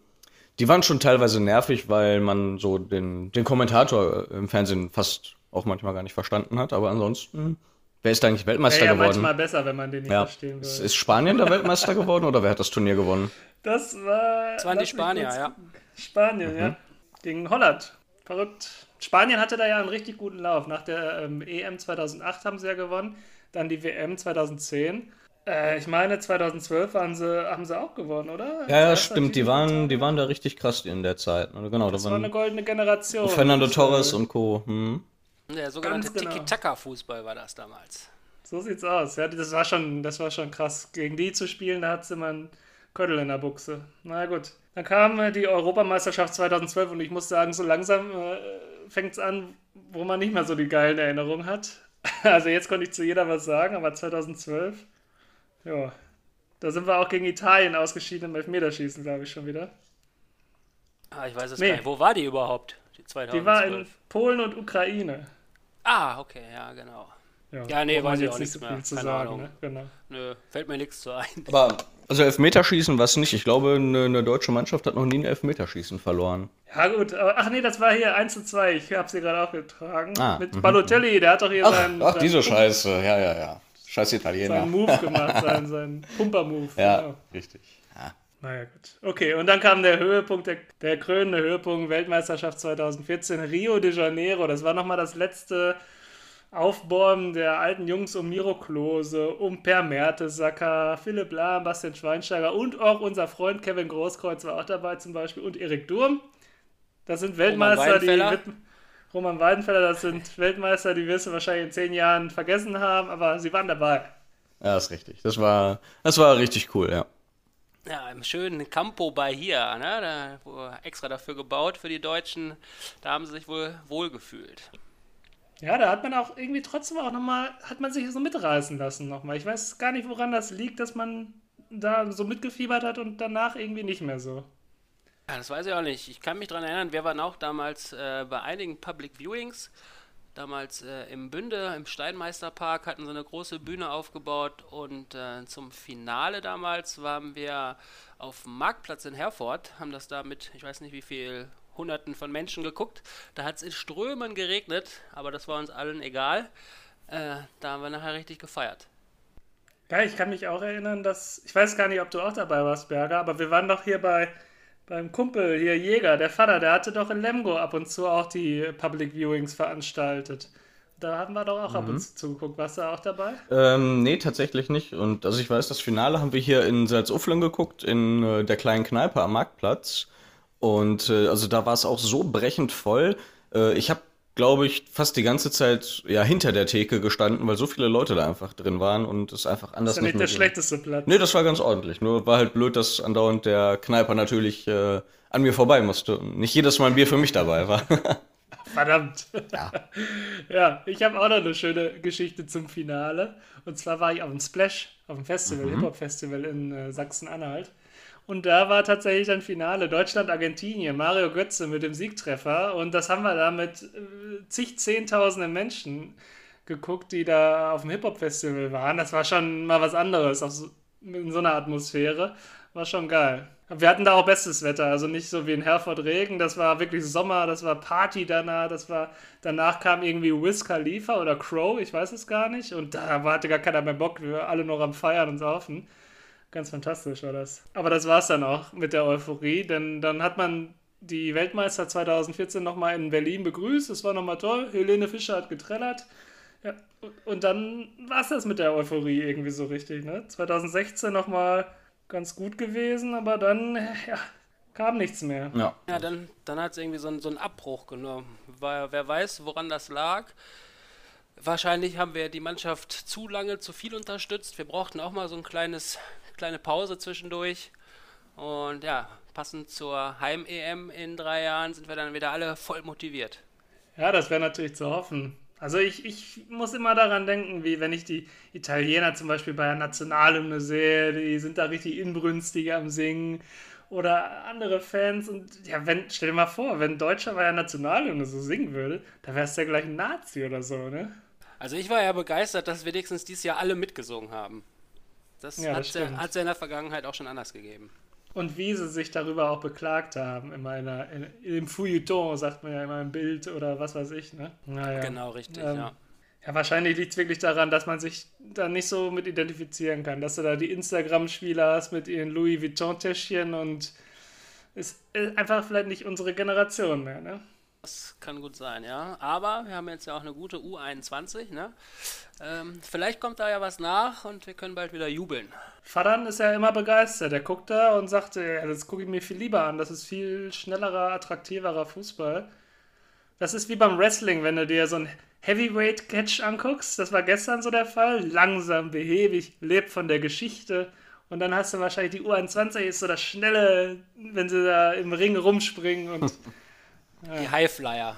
die waren schon teilweise nervig, weil man so den, den Kommentator im Fernsehen fast auch manchmal gar nicht verstanden hat. Aber ansonsten, wer ist eigentlich Weltmeister ja, ja, geworden? manchmal besser, wenn man den nicht ja. verstehen will. Ist Spanien der Weltmeister geworden oder wer hat das Turnier gewonnen? Das war. Das waren die Spanier, ja. Spanien, mhm. ja. Gegen Holland. Verrückt. Spanien hatte da ja einen richtig guten Lauf. Nach der ähm, EM 2008 haben sie ja gewonnen, dann die WM 2010. Äh, ich meine, 2012 haben sie, haben sie auch gewonnen, oder? Ja, ja stimmt. Die waren, die waren da richtig krass in der Zeit. Genau, das da war eine goldene Generation. Fernando Torres und Co. Hm. Der sogenannte genau. Tiki-Taka-Fußball war das damals. So sieht's aus. Ja, das war schon, das war schon krass. Gegen die zu spielen, da hat sie mal einen Köttel in der Buchse. Na gut. Dann kam äh, die Europameisterschaft 2012 und ich muss sagen, so langsam äh, fängt es an, wo man nicht mehr so die geilen Erinnerungen hat. Also jetzt konnte ich zu jeder was sagen, aber 2012 ja. Da sind wir auch gegen Italien ausgeschieden im Elfmeterschießen, glaube ich, schon wieder. Ah, ich weiß es nee. gar nicht. Wo war die überhaupt? Die 2012? Die war in Polen und Ukraine. Ah, okay, ja, genau. Ja, ja nee, weiß ich auch nicht so viel zu Keine sagen. Ne? Genau. Nö, fällt mir nichts zu ein. Aber, also Elfmeterschießen war es nicht. Ich glaube, eine, eine, deutsche Mannschaft hat noch nie ein Elfmeterschießen verloren. Ja, gut. Aber, ach nee, das war hier 1 zu 2. Ich habe sie gerade aufgetragen. Ah, Mit mhm. Balotelli, der hat doch hier ach, seinen. Ach, diese Scheiße. Ja, ja, ja. Scheiß Italiener. Seinen Move gemacht, seinen, seinen Pumper-Move. Ja, genau. richtig. Ja. Naja, gut. Okay, und dann kam der Höhepunkt, der, der krönende Höhepunkt, Weltmeisterschaft 2014, Rio de Janeiro. Das war nochmal das letzte Aufbäumen der alten Jungs um Miro Klose, um Per Mertesacker, Philipp Lahm, Bastian Schweinsteiger und auch unser Freund Kevin Großkreuz war auch dabei zum Beispiel und Erik Durm. Das sind Weltmeister, die Roman Weidenfeller, das sind Weltmeister, die wirst du wahrscheinlich in zehn Jahren vergessen haben, aber sie waren dabei. Ja, ist richtig. Das war, das war richtig cool, ja. Ja, im schönen Campo Bahia, ne? Da, extra dafür gebaut für die Deutschen. Da haben sie sich wohl wohlgefühlt. Ja, da hat man auch irgendwie trotzdem auch nochmal, hat man sich so mitreißen lassen nochmal. Ich weiß gar nicht, woran das liegt, dass man da so mitgefiebert hat und danach irgendwie nicht mehr so. Ja, das weiß ich auch nicht. Ich kann mich daran erinnern, wir waren auch damals äh, bei einigen Public Viewings. Damals äh, im Bünde, im Steinmeisterpark, hatten sie eine große Bühne aufgebaut und äh, zum Finale damals waren wir auf dem Marktplatz in Herford, haben das da mit, ich weiß nicht wie viel, Hunderten von Menschen geguckt. Da hat es in Strömen geregnet, aber das war uns allen egal. Äh, da haben wir nachher richtig gefeiert. Ja, ich kann mich auch erinnern, dass, ich weiß gar nicht, ob du auch dabei warst, Berger, aber wir waren doch hier bei beim Kumpel hier, Jäger, der Vater, der hatte doch in Lemgo ab und zu auch die Public Viewings veranstaltet. Da haben wir doch auch mhm. ab und mhm. zu zugeguckt. Warst du auch dabei? Ähm, nee, tatsächlich nicht. Und also ich weiß, das Finale haben wir hier in Salzuflen geguckt, in äh, der kleinen Kneipe am Marktplatz. Und äh, also da war es auch so brechend voll. Äh, ich habe glaube ich, fast die ganze Zeit ja hinter der Theke gestanden, weil so viele Leute da einfach drin waren und es einfach anders Das ist ja nicht der schlechteste Platz. Nee, das war ganz ordentlich. Nur war halt blöd, dass andauernd der Kneiper natürlich äh, an mir vorbei musste und nicht jedes Mal ein Bier für mich dabei war. Verdammt. Ja. ja, ich habe auch noch eine schöne Geschichte zum Finale. Und zwar war ich auf dem Splash, auf dem Festival, mhm. Hip-Hop-Festival in äh, Sachsen-Anhalt. Und da war tatsächlich ein Finale Deutschland-Argentinien, Mario Götze mit dem Siegtreffer. Und das haben wir da mit äh, zig Zehntausenden Menschen geguckt, die da auf dem Hip-Hop-Festival waren. Das war schon mal was anderes so, in so einer Atmosphäre. war schon geil. Wir hatten da auch bestes Wetter, also nicht so wie in Herford Regen, das war wirklich Sommer, das war Party danach, das war, danach kam irgendwie Wiz Khalifa oder Crow, ich weiß es gar nicht, und da hatte gar keiner mehr Bock, wir waren alle noch am Feiern und Saufen. Ganz fantastisch war das. Aber das war es dann auch mit der Euphorie, denn dann hat man die Weltmeister 2014 nochmal in Berlin begrüßt, es war nochmal toll, Helene Fischer hat getrellert, ja, und dann war es das mit der Euphorie irgendwie so richtig, ne? 2016 nochmal ganz gut gewesen, aber dann ja, kam nichts mehr. Ja, ja dann, dann hat es irgendwie so, so einen Abbruch genommen. Weil, wer weiß, woran das lag. Wahrscheinlich haben wir die Mannschaft zu lange, zu viel unterstützt. Wir brauchten auch mal so ein kleines, kleine Pause zwischendurch. Und ja, passend zur Heim-EM in drei Jahren sind wir dann wieder alle voll motiviert. Ja, das wäre natürlich zu hoffen. Also ich, ich muss immer daran denken, wie wenn ich die Italiener zum Beispiel bei der Nationalhymne sehe, die sind da richtig inbrünstig am Singen oder andere Fans und ja, wenn, stell dir mal vor, wenn Deutscher bei der Nationalhymne so singen würde, dann wäre es ja gleich ein Nazi oder so, ne? Also ich war ja begeistert, dass wenigstens dieses Jahr alle mitgesungen haben. Das ja, hat es ja in der Vergangenheit auch schon anders gegeben und wie sie sich darüber auch beklagt haben. In meiner, in, im Feuilleton sagt man ja immer im Bild oder was weiß ich. Ne? Naja. Genau, richtig, ähm, ja. Ja, wahrscheinlich liegt es wirklich daran, dass man sich da nicht so mit identifizieren kann. Dass du da die Instagram-Spieler hast mit ihren Louis Vuitton-Täschchen und ist einfach vielleicht nicht unsere Generation mehr, ne? Das kann gut sein, ja. Aber wir haben jetzt ja auch eine gute U21, ne? Ähm, vielleicht kommt da ja was nach und wir können bald wieder jubeln. Fadan ist ja immer begeistert. Er guckt da und sagt, ja, das gucke ich mir viel lieber an. Das ist viel schnellerer, attraktiverer Fußball. Das ist wie beim Wrestling, wenn du dir so ein Heavyweight-Catch anguckst. Das war gestern so der Fall. Langsam, behäbig, lebt von der Geschichte. Und dann hast du wahrscheinlich die U21 ist so das Schnelle, wenn sie da im Ring rumspringen und Die Highflyer.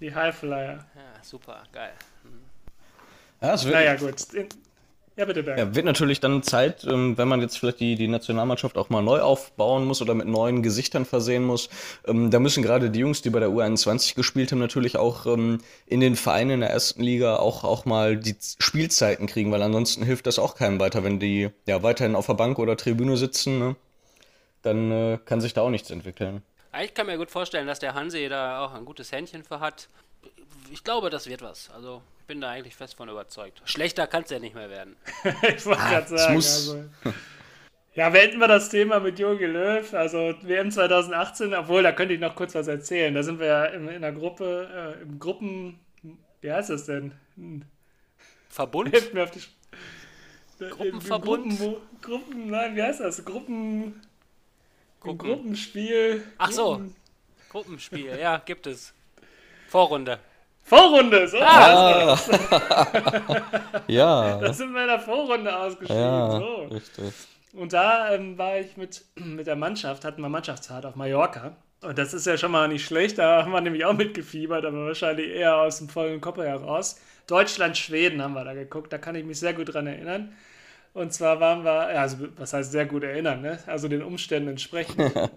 Die Highflyer. Ja, super, geil. Mhm. Ja, es wird, naja, gut. Ja, bitte, Berg. Ja, wird natürlich dann Zeit, ähm, wenn man jetzt vielleicht die, die Nationalmannschaft auch mal neu aufbauen muss oder mit neuen Gesichtern versehen muss. Ähm, da müssen gerade die Jungs, die bei der U21 gespielt haben, natürlich auch ähm, in den Vereinen in der ersten Liga auch, auch mal die Spielzeiten kriegen, weil ansonsten hilft das auch keinem weiter, wenn die ja weiterhin auf der Bank oder Tribüne sitzen. Ne? Dann äh, kann sich da auch nichts entwickeln. Ich kann mir gut vorstellen, dass der Hansi da auch ein gutes Händchen für hat. Ich glaube, das wird was. Also ich bin da eigentlich fest von überzeugt. Schlechter kann es ja nicht mehr werden. ich wollte ah, gerade sagen. Also, ja, beenden wir das Thema mit Jogi Löw. Also WM 2018, obwohl, da könnte ich noch kurz was erzählen. Da sind wir ja in, in der Gruppe, äh, im Gruppen, wie heißt das denn? Verbund? Hilft mir auf die Gruppenverbund? Gruppen, Gruppen, nein, wie heißt das? Gruppen... Gruppen. Gruppenspiel. Ach so. Gruppenspiel, ja, gibt es. Vorrunde. Vorrunde, so. Ah. ja. Das sind wir in der Vorrunde ausgeschieden. Ja, so. richtig. Und da ähm, war ich mit, mit der Mannschaft, hatten wir Mannschaftsfahrt auf Mallorca. Und das ist ja schon mal nicht schlecht, da haben wir nämlich auch mitgefiebert, aber wahrscheinlich eher aus dem vollen Kopf heraus. Deutschland, Schweden haben wir da geguckt, da kann ich mich sehr gut dran erinnern. Und zwar waren wir, also was heißt sehr gut erinnern, ne? also den Umständen entsprechend.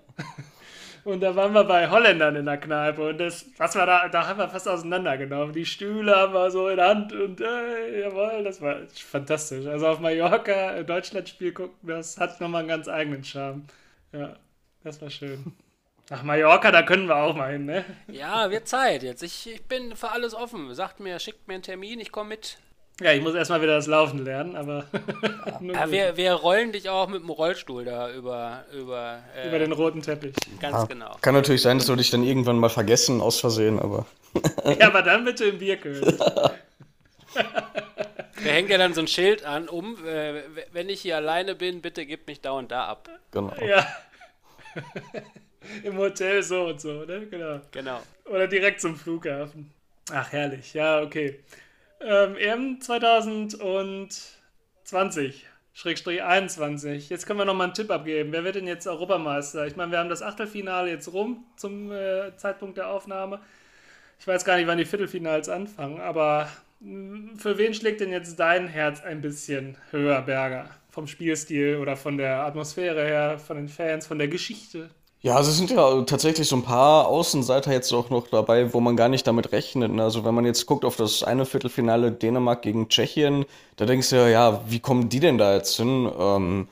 und da waren wir bei Holländern in der Kneipe und das, was war da, da haben wir fast auseinandergenommen. Die Stühle haben wir so in der Hand und äh, jawohl, das war fantastisch. Also auf Mallorca ein Deutschlandspiel gucken, das hat nochmal einen ganz eigenen Charme. Ja, das war schön. Nach Mallorca, da können wir auch mal hin, ne? Ja, wird Zeit jetzt. Ich, ich bin für alles offen. Sagt mir, schickt mir einen Termin, ich komme mit. Ja, ich muss erstmal wieder das Laufen lernen, aber. ja, wir, wir rollen dich auch mit dem Rollstuhl da über. Über, äh, über den roten Teppich. Ganz ja, genau. Kann natürlich sein, dass wir dich dann irgendwann mal vergessen, aus Versehen, aber. ja, aber dann bitte im Bierkönig. Wir hängen ja dann so ein Schild an, um, äh, wenn ich hier alleine bin, bitte gib mich da und da ab. Genau. Ja. Im Hotel so und so, ne? Genau. Genau. Oder direkt zum Flughafen. Ach, herrlich. Ja, okay. Ähm, EM 2020. Schrägstrich 21. Jetzt können wir nochmal einen Tipp abgeben. Wer wird denn jetzt Europameister? Ich meine, wir haben das Achtelfinale jetzt rum zum äh, Zeitpunkt der Aufnahme. Ich weiß gar nicht, wann die Viertelfinals anfangen, aber mh, für wen schlägt denn jetzt dein Herz ein bisschen höher, Berger? Vom Spielstil oder von der Atmosphäre her, von den Fans, von der Geschichte? Ja, also es sind ja tatsächlich so ein paar Außenseiter jetzt auch noch dabei, wo man gar nicht damit rechnet. Ne? Also wenn man jetzt guckt auf das eine Viertelfinale Dänemark gegen Tschechien, da denkst du ja, ja, wie kommen die denn da jetzt hin? Ähm,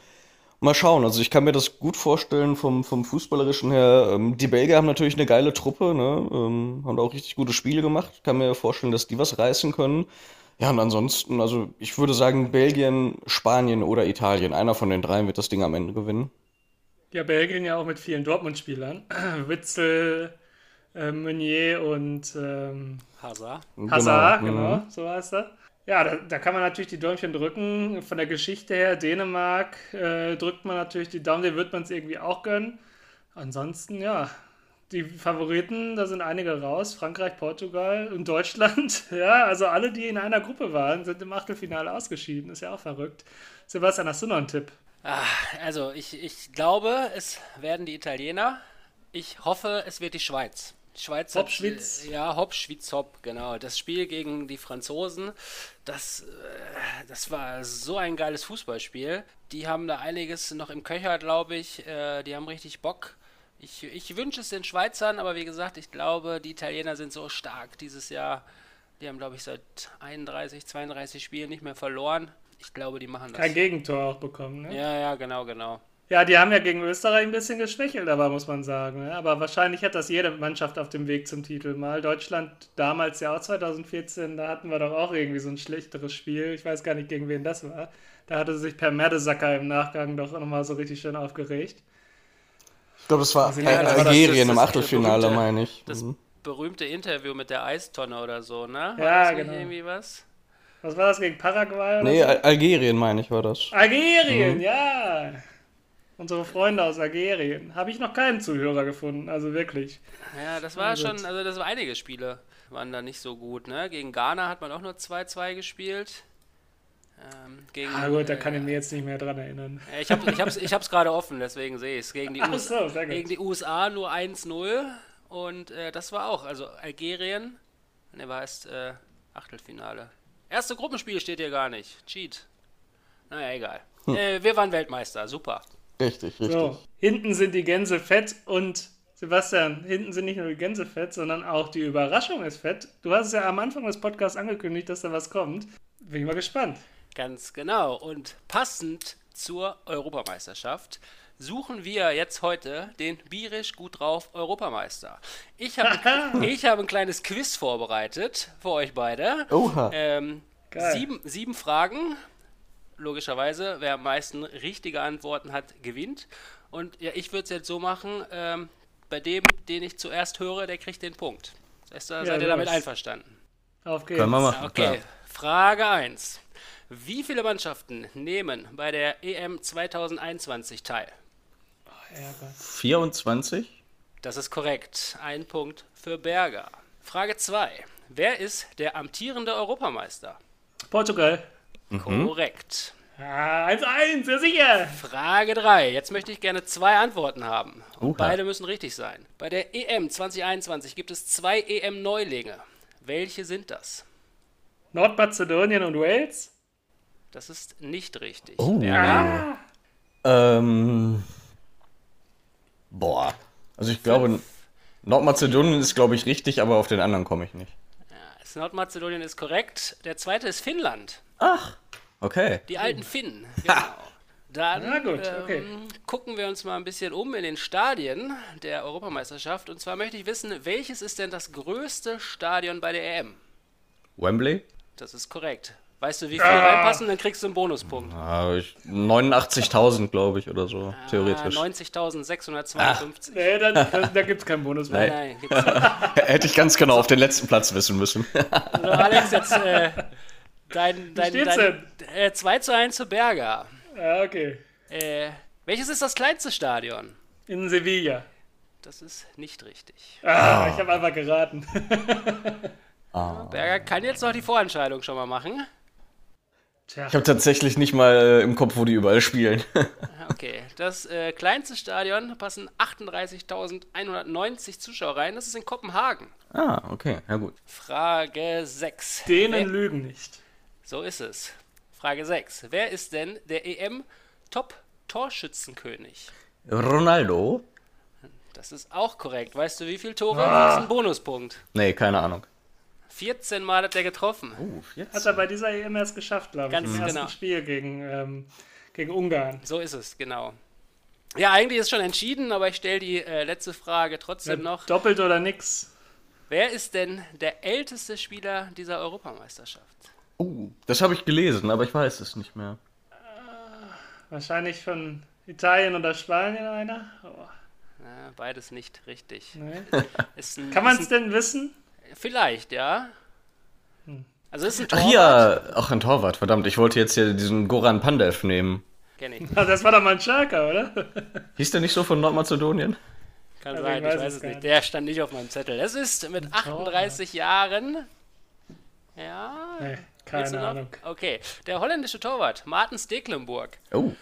Mal schauen, also ich kann mir das gut vorstellen vom, vom Fußballerischen her. Ähm, die Belgier haben natürlich eine geile Truppe, ne? Ähm, haben da auch richtig gute Spiele gemacht. Kann mir vorstellen, dass die was reißen können. Ja, und ansonsten, also ich würde sagen, Belgien, Spanien oder Italien. Einer von den dreien wird das Ding am Ende gewinnen. Ja, Belgien ja auch mit vielen Dortmund-Spielern. Witzel, äh, Meunier und ähm, Hazard. Hazard, Genau, genau, mhm. so heißt er. Ja, da, da kann man natürlich die Däumchen drücken. Von der Geschichte her, Dänemark äh, drückt man natürlich die Daumen, den wird man es irgendwie auch gönnen. Ansonsten, ja, die Favoriten, da sind einige raus. Frankreich, Portugal und Deutschland. Ja, also alle, die in einer Gruppe waren, sind im Achtelfinale ausgeschieden. Ist ja auch verrückt. Sebastian, hast du noch einen Tipp? Ah, also ich, ich glaube, es werden die Italiener. Ich hoffe, es wird die Schweiz. Die Schweiz hat- Hopp, Schwitz. äh, Ja, Hopp, Schwitz, Hopp, genau. Das Spiel gegen die Franzosen, das, äh, das war so ein geiles Fußballspiel. Die haben da einiges noch im Köcher, glaube ich. Äh, die haben richtig Bock. Ich, ich wünsche es den Schweizern, aber wie gesagt, ich glaube, die Italiener sind so stark dieses Jahr. Die haben, glaube ich, seit 31, 32 Spielen nicht mehr verloren. Ich glaube, die machen das. Kein Gegentor auch bekommen, ne? Ja, ja, genau, genau. Ja, die haben ja gegen Österreich ein bisschen geschwächelt, aber muss man sagen. Ne? Aber wahrscheinlich hat das jede Mannschaft auf dem Weg zum Titel mal. Deutschland damals ja auch 2014, da hatten wir doch auch irgendwie so ein schlechteres Spiel. Ich weiß gar nicht, gegen wen das war. Da hatte sich per Mertesacker im Nachgang doch nochmal so richtig schön aufgeregt. Ich glaube, das war Ja, Al- das war das- Algerien das- im Achtelfinale, berühmte- meine ich. Das Mhm. berühmte Interview mit der Eistonne oder so, ne? War Ja, genau. Irgendwie was? Was war das gegen Paraguay? Oder Nee, so? Al Algerien, meine ich, war das. Algerien, ja. Unsere Freunde aus Algerien. Habe ich noch keinen Zuhörer gefunden, also wirklich. Ja, das war gut. schon, also das war einige Spiele waren da nicht so gut, ne? Gegen Ghana hat man auch nur 2-2 gespielt. Ähm, gegen, Ah gut, da kann ich äh, mir jetzt nicht mehr dran erinnern. äh, Ich, hab, ich, hab's, ich hab's gerade offen, deswegen sehe ich es. Gegen, die so, gegen die USA nur 1-0 und äh, das war auch, also Algerien, ne, war erst äh, Achtelfinale. Erste Gruppenspiel steht hier gar nicht. Cheat. Naja, egal. Hm. Äh, wir waren Weltmeister, super. Richtig, richtig. So, hinten sind die Gänse fett und Sebastian, hinten sind nicht nur die Gänse fett, sondern auch die Überraschung ist fett. Du hast es ja am Anfang des Podcasts angekündigt, dass da was kommt. Bin ich mal gespannt. Ganz genau. Und passend zur Europameisterschaft suchen wir jetzt heute den bierisch gut drauf Europameister. Ich habe ich habe ein kleines Quiz vorbereitet für euch beide. Oha. Ähm, sieben, sieben Fragen. Logischerweise, wer am meisten richtige Antworten hat, gewinnt. Und ja, ich würde es jetzt so machen, ähm, bei dem, den ich zuerst höre, der kriegt den Punkt. Seid ihr, seid ihr damit los. einverstanden? Auf geht's. Können wir machen, Okay, klar. Frage 1. Wie viele Mannschaften nehmen bei der EM 2021 teil? Ärger. 24? Das ist korrekt. Ein Punkt für Berger. Frage 2. Wer ist der amtierende Europameister? Portugal. Korrekt. Ah, 1-1, ja sicher. Frage 3. Jetzt möchte ich gerne zwei Antworten haben. Und beide müssen richtig sein. Bei der EM 2021 gibt es zwei EM-Neulinge. Welche sind das? Nordmazedonien und Wales? Das ist nicht richtig. Oh. Berger. Ähm. Boah. Also ich glaube, Nordmazedonien ist, glaube ich, richtig, aber auf den anderen komme ich nicht. Das Nordmazedonien ist korrekt. Der zweite ist Finnland. Ach. Okay. Die alten Finnen. Genau. Dann Na gut, ähm, okay. gucken wir uns mal ein bisschen um in den Stadien der Europameisterschaft. Und zwar möchte ich wissen, welches ist denn das größte Stadion bei der EM? Wembley? Das ist korrekt. Weißt du, wie viele reinpassen? Dann kriegst du einen Bonuspunkt. Ah, ich- 89.000, glaube ich, oder so, theoretisch. Ah, 90.652. Nee, dann, da gibt es keinen Bonus mehr. Nein, gibt's nicht. Hätte ich ganz genau auf den letzten Platz wissen müssen. Also Alex, jetzt äh, dein, dein, steht's dein äh, 2 zu 1 zu Berger. Ah, okay. Äh, welches ist das kleinste Stadion? In Sevilla. Das ist nicht richtig. Ah, ich habe einfach geraten. Berger kann jetzt noch die Vorentscheidung schon mal machen. Tja, Ich habe tatsächlich nicht mal äh, im Kopf, wo die überall spielen. Okay, das äh, kleinste Stadion passen 38.190 Zuschauer rein. Das ist in Kopenhagen. ah, okay, ja gut. Frage 6. Dänen Wer, lügen nicht. so ist es. Frage 6. Wer ist denn der EM-Top-Torschützenkönig? Ronaldo? Das ist auch korrekt. Weißt du, wie viele Tore? Ah. einen Bonuspunkt. Nee, keine Ahnung. 14 Mal hat er getroffen. Uh, jetzt. Hat er bei dieser EM erst geschafft, glaube ich. Ganz Im ersten genau. Spiel gegen, ähm, gegen Ungarn. So ist es, genau. Ja, eigentlich ist schon entschieden, aber ich stelle die äh, letzte Frage trotzdem noch. Doppelt oder nix? Wer ist denn der älteste Spieler dieser Europameisterschaft? Oh, das habe ich gelesen, aber ich weiß es nicht mehr. Wahrscheinlich von Italien oder Spanien einer? Oh, Na, beides nicht richtig. nee. Ist ein, Kann man es denn wissen? Vielleicht, ja. Also ist ein Ach Torwart. ja, ach ein Torwart, verdammt. Ich wollte jetzt hier diesen Goran Pandev nehmen. Kenn ich. Ah, Das war doch mal ein Schalker, oder? Hieß der nicht so von Nordmazedonien? Kann Also sein, ich ich weiß weiß es nicht. Der stand nicht auf meinem Zettel. Es ist mit 38 Jahren. Ja. Nee, keine? Ahnung. Okay. Der holländische Torwart, Martin Stekelenburg. Oh.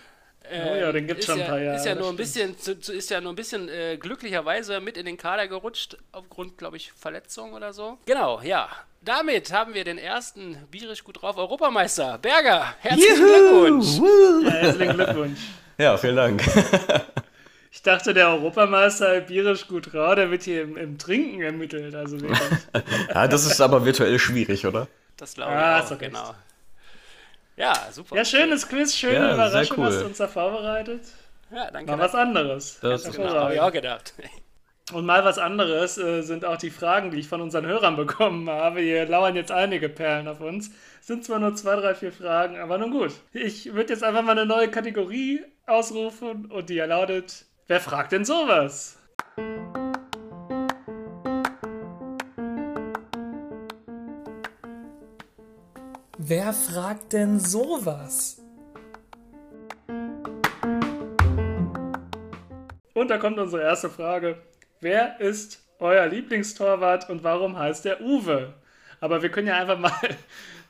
Oh ja, den gibt's ist schon ein ja, paar Jahre, Ist ja nur ein bisschen, zu, zu, ist ja nur ein bisschen äh, glücklicherweise mit in den Kader gerutscht, aufgrund, glaube ich, Verletzung oder so. Genau, ja. Damit haben wir den ersten bierisch gut drauf Europameister. Berger, herzlichen Glückwunsch. Ja, herzlichen Glückwunsch. Ja, vielen Dank. Ich dachte, der Europameister Albirisch gut rau, der wird hier im, im Trinken ermittelt. Also ja, das ist aber virtuell schwierig, oder? Das glaube ich Ah, auch, hast du recht. Ja, super. Ja, schönes Quiz, schöne Ja, Überraschung cool. hast du uns da vorbereitet. Ja, danke. Mal was anderes. Das Genau, habe ich auch gedacht. Und mal was anderes äh, sind auch die Fragen, die ich von unseren Hörern bekommen habe. Hier lauern jetzt einige Perlen auf uns. Sind zwar nur zwei, drei, vier Fragen, aber nun gut. Ich würde jetzt einfach mal eine neue Kategorie ausrufen und die lautet: Wer fragt denn sowas? Wer fragt denn sowas? Und da kommt unsere erste Frage. Wer ist euer Lieblingstorwart und warum heißt er Uwe? Aber wir können ja einfach mal,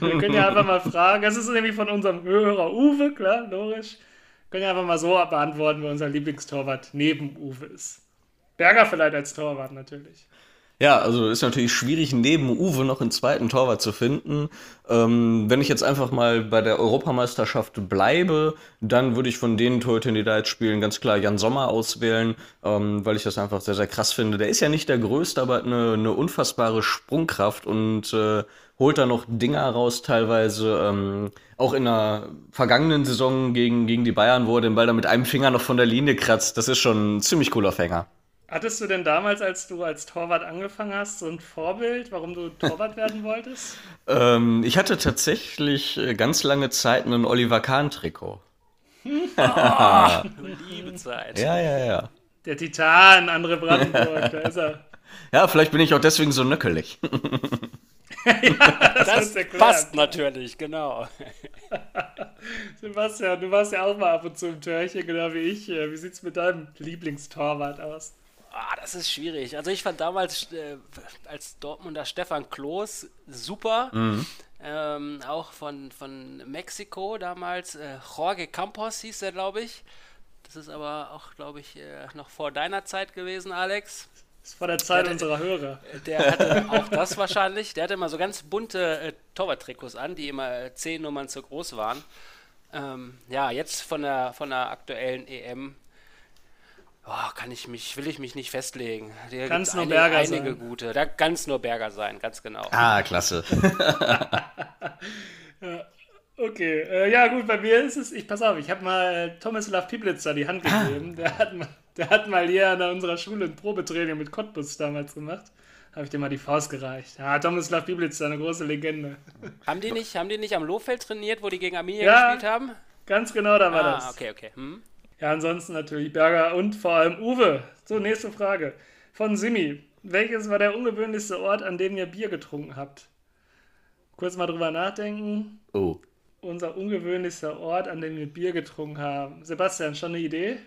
wir können ja einfach mal fragen. Es ist nämlich von unserem Hörer Uwe, klar, logisch. Wir können ja einfach mal so beantworten, wer unser Lieblingstorwart neben Uwe ist. Berger vielleicht als Torwart natürlich. Ja, also ist natürlich schwierig, neben Uwe noch einen zweiten Torwart zu finden. Ähm, wenn ich jetzt einfach mal bei der Europameisterschaft bleibe, dann würde ich von den Torhütern, die da jetzt spielen, ganz klar Jan Sommer auswählen, ähm, weil ich das einfach sehr, sehr krass finde. Der ist ja nicht der Größte, aber hat eine, eine unfassbare Sprungkraft und äh, holt da noch Dinger raus teilweise. Ähm, auch in der vergangenen Saison gegen, gegen die Bayern, wo er den Ball da mit einem Finger noch von der Linie kratzt. Das ist schon ein ziemlich cooler Fänger. Hattest du denn damals, als du als Torwart angefangen hast, so ein Vorbild, warum du Torwart werden wolltest? Ähm, ich hatte tatsächlich äh, ganz lange Zeit ein Oliver Kahn-Trikot. Liebe Zeit. Ja, ja, ja. Der Titan, André Brandenburg, da ist er. Ja, vielleicht bin ich auch deswegen so nöckelig. Das, Das erklären. passt natürlich, genau. Sebastian, du warst ja auch mal ab und zu im Törchen, genau wie ich. Äh, Wie sieht's mit deinem Lieblingstorwart aus? Ah, das ist schwierig. Also ich fand damals äh, als Dortmunder Stefan Kloß super. Ähm, auch von, von Mexiko damals. Äh, Jorge Campos hieß er, glaube ich. Das ist aber auch, glaube ich, äh, noch vor deiner Zeit gewesen, Alex. Das ist vor der Zeit der- unserer Hörer. Der hatte auch das wahrscheinlich. Der hatte immer so ganz bunte äh, Torwarttrikots an, die immer äh, zehn Nummern zu groß waren. Ähm, ja, jetzt von der, von der aktuellen EM oh, kann ich mich, will ich mich nicht festlegen. Da gibt's nur einige, Berger einige sein. gute. Da kann es nur Berger sein, ganz genau. Ah, klasse. Okay, äh, ja gut, bei mir ist es, ich pass auf, ich habe mal äh, Tomislav Piplitzer die Hand gegeben. Der, hat mal, der hat mal hier an unserer Schule ein Probetraining mit Cottbus damals gemacht. Habe ich dir mal die Faust gereicht. Ja, Tomislav Piplitzer, eine große Legende. Haben, die nicht, haben die nicht am Lohfeld trainiert, wo die gegen Arminia Ja, gespielt haben? Ganz genau, da war Ah, das. okay, okay. Hm? Ja, ansonsten natürlich Berger und vor allem Uwe. So, nächste Frage. Von Simi. Welches war der ungewöhnlichste Ort, an dem ihr Bier getrunken habt? Kurz mal drüber nachdenken. Oh. Unser ungewöhnlichster Ort, an dem wir Bier getrunken haben. Sebastian, schon eine Idee?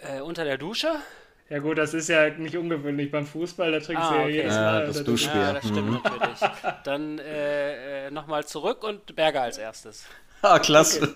Äh, unter der Dusche? Ja gut, das ist ja nicht ungewöhnlich. Beim Fußball, da trinkst Ah, du ja okay. jedes Ja, Mal. das oder? Duschbier. Ja, das stimmt Mhm. natürlich. Dann äh, äh, nochmal zurück und Berger als erstes. Ah, klasse.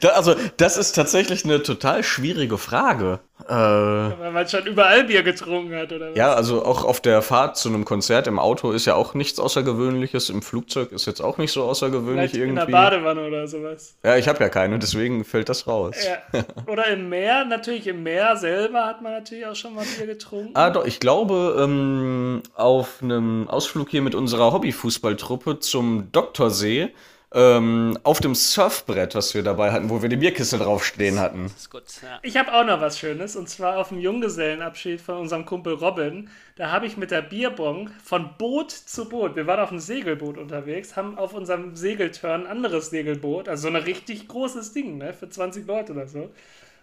Da, also, das ist tatsächlich eine total schwierige Frage. Äh, Weil man schon überall Bier getrunken hat, oder was? ja, also auch auf der Fahrt zu einem Konzert im Auto ist ja auch nichts Außergewöhnliches. Im Flugzeug ist jetzt auch nicht so außergewöhnlich Vielleicht in der irgendwie. Badewanne oder sowas. Ja, ich habe ja keine, deswegen fällt das raus. Ja. Oder im Meer, natürlich im Meer selber hat man natürlich auch schon mal Bier getrunken. Ah, doch, ich glaube, ähm, auf einem Ausflug hier mit unserer Hobbyfußballtruppe zum Doktorsee ähm, auf dem Surfbrett, was wir dabei hatten, wo wir die Bierkiste draufstehen hatten. Das ist gut, ja. Ich habe auch noch was Schönes und zwar auf dem Junggesellenabschied von unserem Kumpel Robin. Da habe ich mit der Bierbong von Boot zu Boot, wir waren auf einem Segelboot unterwegs, haben auf unserem Segeltörn ein anderes Segelboot, also so ein richtig großes Ding, ne, für 20 Leute oder so.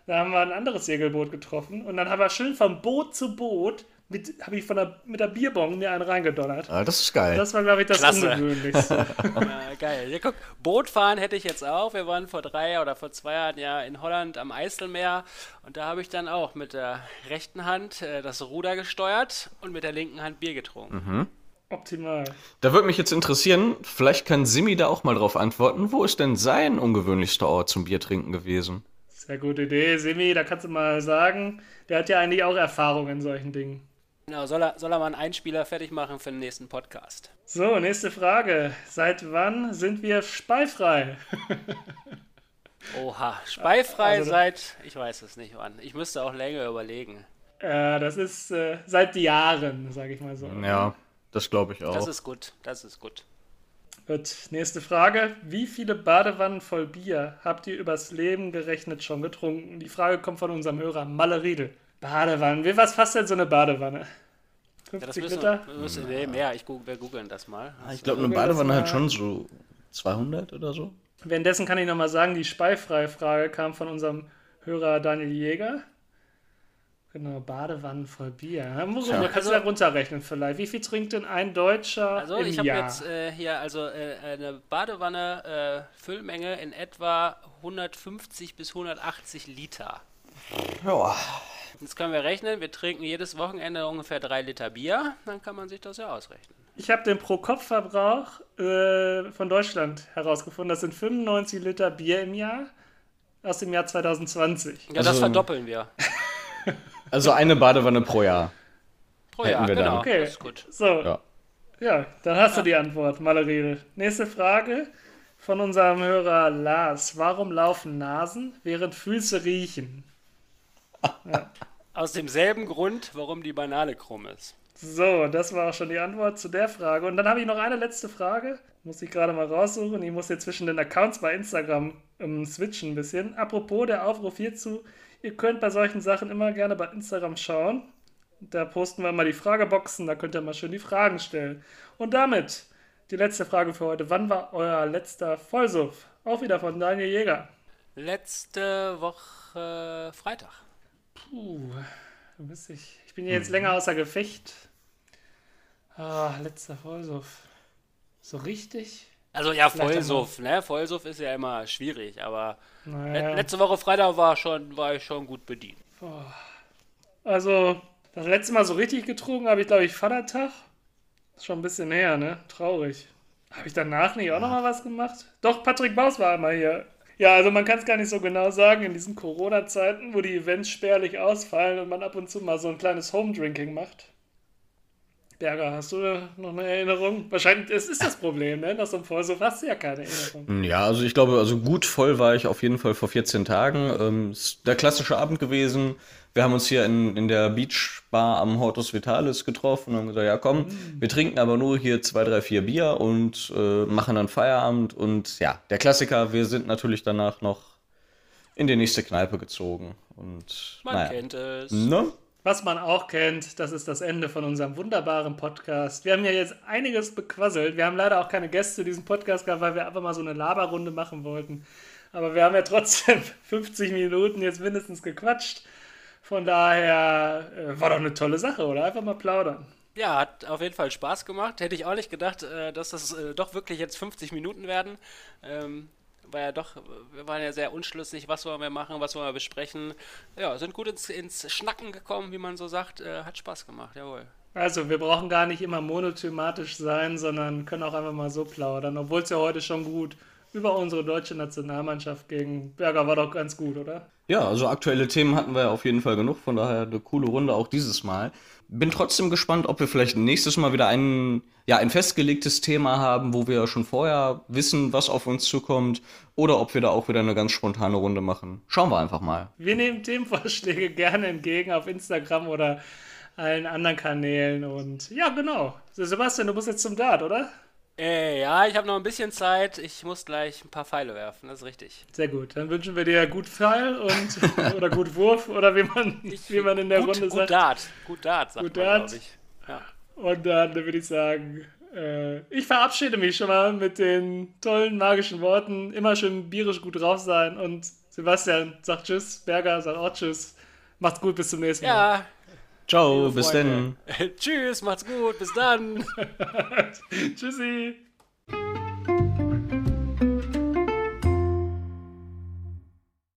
Da haben wir ein anderes Segelboot getroffen und dann haben wir schön von Boot zu Boot mit, habe ich von der, mit der Bierbong mir einen reingedonnert. Ah, das ist geil. Das war, glaube ich, das Klasse. Ungewöhnlichste. Ja, geil. Ja, guck, Bootfahren hätte ich jetzt auch. Wir waren vor drei oder vor zwei Jahren ja in Holland am Eiselmeer und da habe ich dann auch mit der rechten Hand äh, das Ruder gesteuert und mit der linken Hand Bier getrunken. Optimal. Da würde mich jetzt interessieren, vielleicht kann Simi da auch mal drauf antworten. Wo ist denn sein ungewöhnlichster Ort zum Biertrinken gewesen? Sehr gute Idee, Simi, da kannst du mal sagen, der hat ja eigentlich auch Erfahrung in solchen Dingen. Genau, soll er, soll er mal einen Einspieler fertig machen für den nächsten Podcast? So, nächste Frage. Seit wann sind wir speifrei? Oha, speifrei Also- seit, ich weiß es nicht wann. Ich müsste auch länger überlegen. äh, das ist äh, seit Jahren, sage ich mal so. Ja, das glaube ich auch. Das ist gut, das ist gut. Gut, nächste Frage. Wie viele Badewannen voll Bier habt ihr übers Leben gerechnet schon getrunken? Die Frage kommt von unserem Hörer Malle Riedel. Badewannen. Wie was fasst denn so eine Badewanne? Ja, das 50 müssen Liter? wir, müssen, nee, mehr. Ich google, wir googeln das mal. ich glaube, eine Badewanne hat schon so 200 oder so. Währenddessen kann ich nochmal sagen, die speifreie Frage kam von unserem Hörer Daniel Jäger. Genau, Badewannen voll Bier. Ja, Wo, Tja. wo kannst du da runterrechnen vielleicht? Wie viel trinkt denn ein Deutscher Also im ich habe jetzt äh, hier also äh, eine Badewanne äh, Füllmenge in etwa 150 bis 180 Liter. Ja. Jetzt können wir rechnen, wir trinken jedes Wochenende ungefähr drei Liter Bier, dann kann man sich das ja ausrechnen. Ich habe den Pro-Kopf-Verbrauch äh, von Deutschland herausgefunden. Das sind 95 Liter Bier im Jahr aus dem Jahr 2020. Ja, das Also- verdoppeln wir. Also eine Badewanne pro Jahr. Pro Jahr, dann. genau. Okay. Das ist gut. So, ja, Ja. dann hast du die Antwort, Malerede. Nächste Frage von unserem Hörer Lars. Warum laufen Nasen, während Füße riechen? Aus demselben Grund, warum die Banane krumm ist. So, das war auch schon die Antwort zu der Frage. Und dann habe ich noch eine letzte Frage. Muss ich gerade mal raussuchen. Ich muss jetzt zwischen den Accounts bei Instagram ähm, switchen ein bisschen. Apropos der Aufruf hierzu. Ihr könnt bei solchen Sachen immer gerne bei Instagram schauen. Da posten wir mal die Frageboxen. Da könnt ihr mal schön die Fragen stellen. Und damit die letzte Frage für heute. Wann war euer letzter Vollsuff? Auch wieder von Daniel Jäger. Letzte Woche Freitag. Puh, da muss ich. Ich bin ja jetzt länger außer Gefecht. Ah, letzter Vollsuff. So richtig? Also ja, Vollsuff, ne? Vollsuff ist ja immer schwierig, aber Naja. le- letzte Woche Freitag war schon, war ich schon gut bedient. Also, das letzte Mal so richtig getrunken habe ich, glaube ich, Vatertag. Ist schon ein bisschen her, ne? Traurig. Habe ich danach nicht auch noch mal was gemacht? Doch, Patrick Baus war einmal hier. Ja, also man kann es gar nicht so genau sagen in diesen Corona-Zeiten, wo die Events spärlich ausfallen und man ab und zu mal so ein kleines Home-Drinking macht. Berger, hast du noch eine Erinnerung? Wahrscheinlich, es ist das Problem, ne? Nach so einem Vollsuff hast du ja keine Erinnerung. Ja, also ich glaube, also gut voll war ich auf jeden Fall vor 14 Tagen. Ähm, ist der klassische Abend gewesen. Wir haben uns hier in, in der Beachbar am Hortus Vitalis getroffen und haben gesagt, ja komm, wir trinken aber nur hier zwei, drei, vier Bier und äh, machen dann Feierabend. Und ja, der Klassiker, wir sind natürlich danach noch in die nächste Kneipe gezogen. Und Man naja. kennt es. Ne? Was man auch kennt, das ist das Ende von unserem wunderbaren Podcast. Wir haben ja jetzt einiges bequasselt. Wir haben leider auch keine Gäste zu diesem Podcast gehabt, weil wir einfach mal so eine Laberrunde machen wollten. Aber wir haben ja trotzdem 50 Minuten jetzt mindestens gequatscht. Von daher äh, war doch eine tolle Sache, oder? Einfach mal plaudern. Ja, hat auf jeden Fall Spaß gemacht. Hätte ich auch nicht gedacht, äh, dass das äh, doch wirklich jetzt 50 Minuten werden. Ähm, war ja doch, wir waren ja sehr unschlüssig, was wollen wir machen, was wollen wir besprechen. Ja, sind gut ins, ins Schnacken gekommen, wie man so sagt. Äh, hat Spaß gemacht, jawohl. Also, wir brauchen gar nicht immer monothematisch sein, sondern können auch einfach mal so plaudern. Obwohl es ja heute schon gut über unsere deutsche Nationalmannschaft ging. Berger war doch ganz gut, oder? Ja, also aktuelle Themen hatten wir ja auf jeden Fall genug, von daher eine coole Runde auch dieses Mal. Bin trotzdem gespannt, ob wir vielleicht nächstes Mal wieder ein, ja, ein festgelegtes Thema haben, wo wir schon vorher wissen, was auf uns zukommt, oder ob wir da auch wieder eine ganz spontane Runde machen. Schauen wir einfach mal. Wir nehmen Themenvorschläge gerne entgegen auf Instagram oder allen anderen Kanälen. Und ja, genau. Sebastian, du musst jetzt zum Dart, oder? Äh, ja, ich habe noch ein bisschen Zeit. Ich muss gleich ein paar Pfeile werfen, das ist richtig. Sehr gut. Dann wünschen wir dir gut Pfeil und oder gut Wurf oder wie man, Ich, wie man in der gut, Runde gut sagt. Dart. Gut Dart, sagt Gut man, Dart. ich. Ja. Und dann würde ich sagen, äh, ich verabschiede mich schon mal mit den tollen magischen Worten. Immer schön bierisch gut drauf sein. Und Sebastian sagt Tschüss, Berger sagt auch Tschüss. Macht's gut, bis zum nächsten Mal. ja, Ciao, liebe bis Freunde. denn. Tschüss, macht's gut, bis dann. Tschüssi.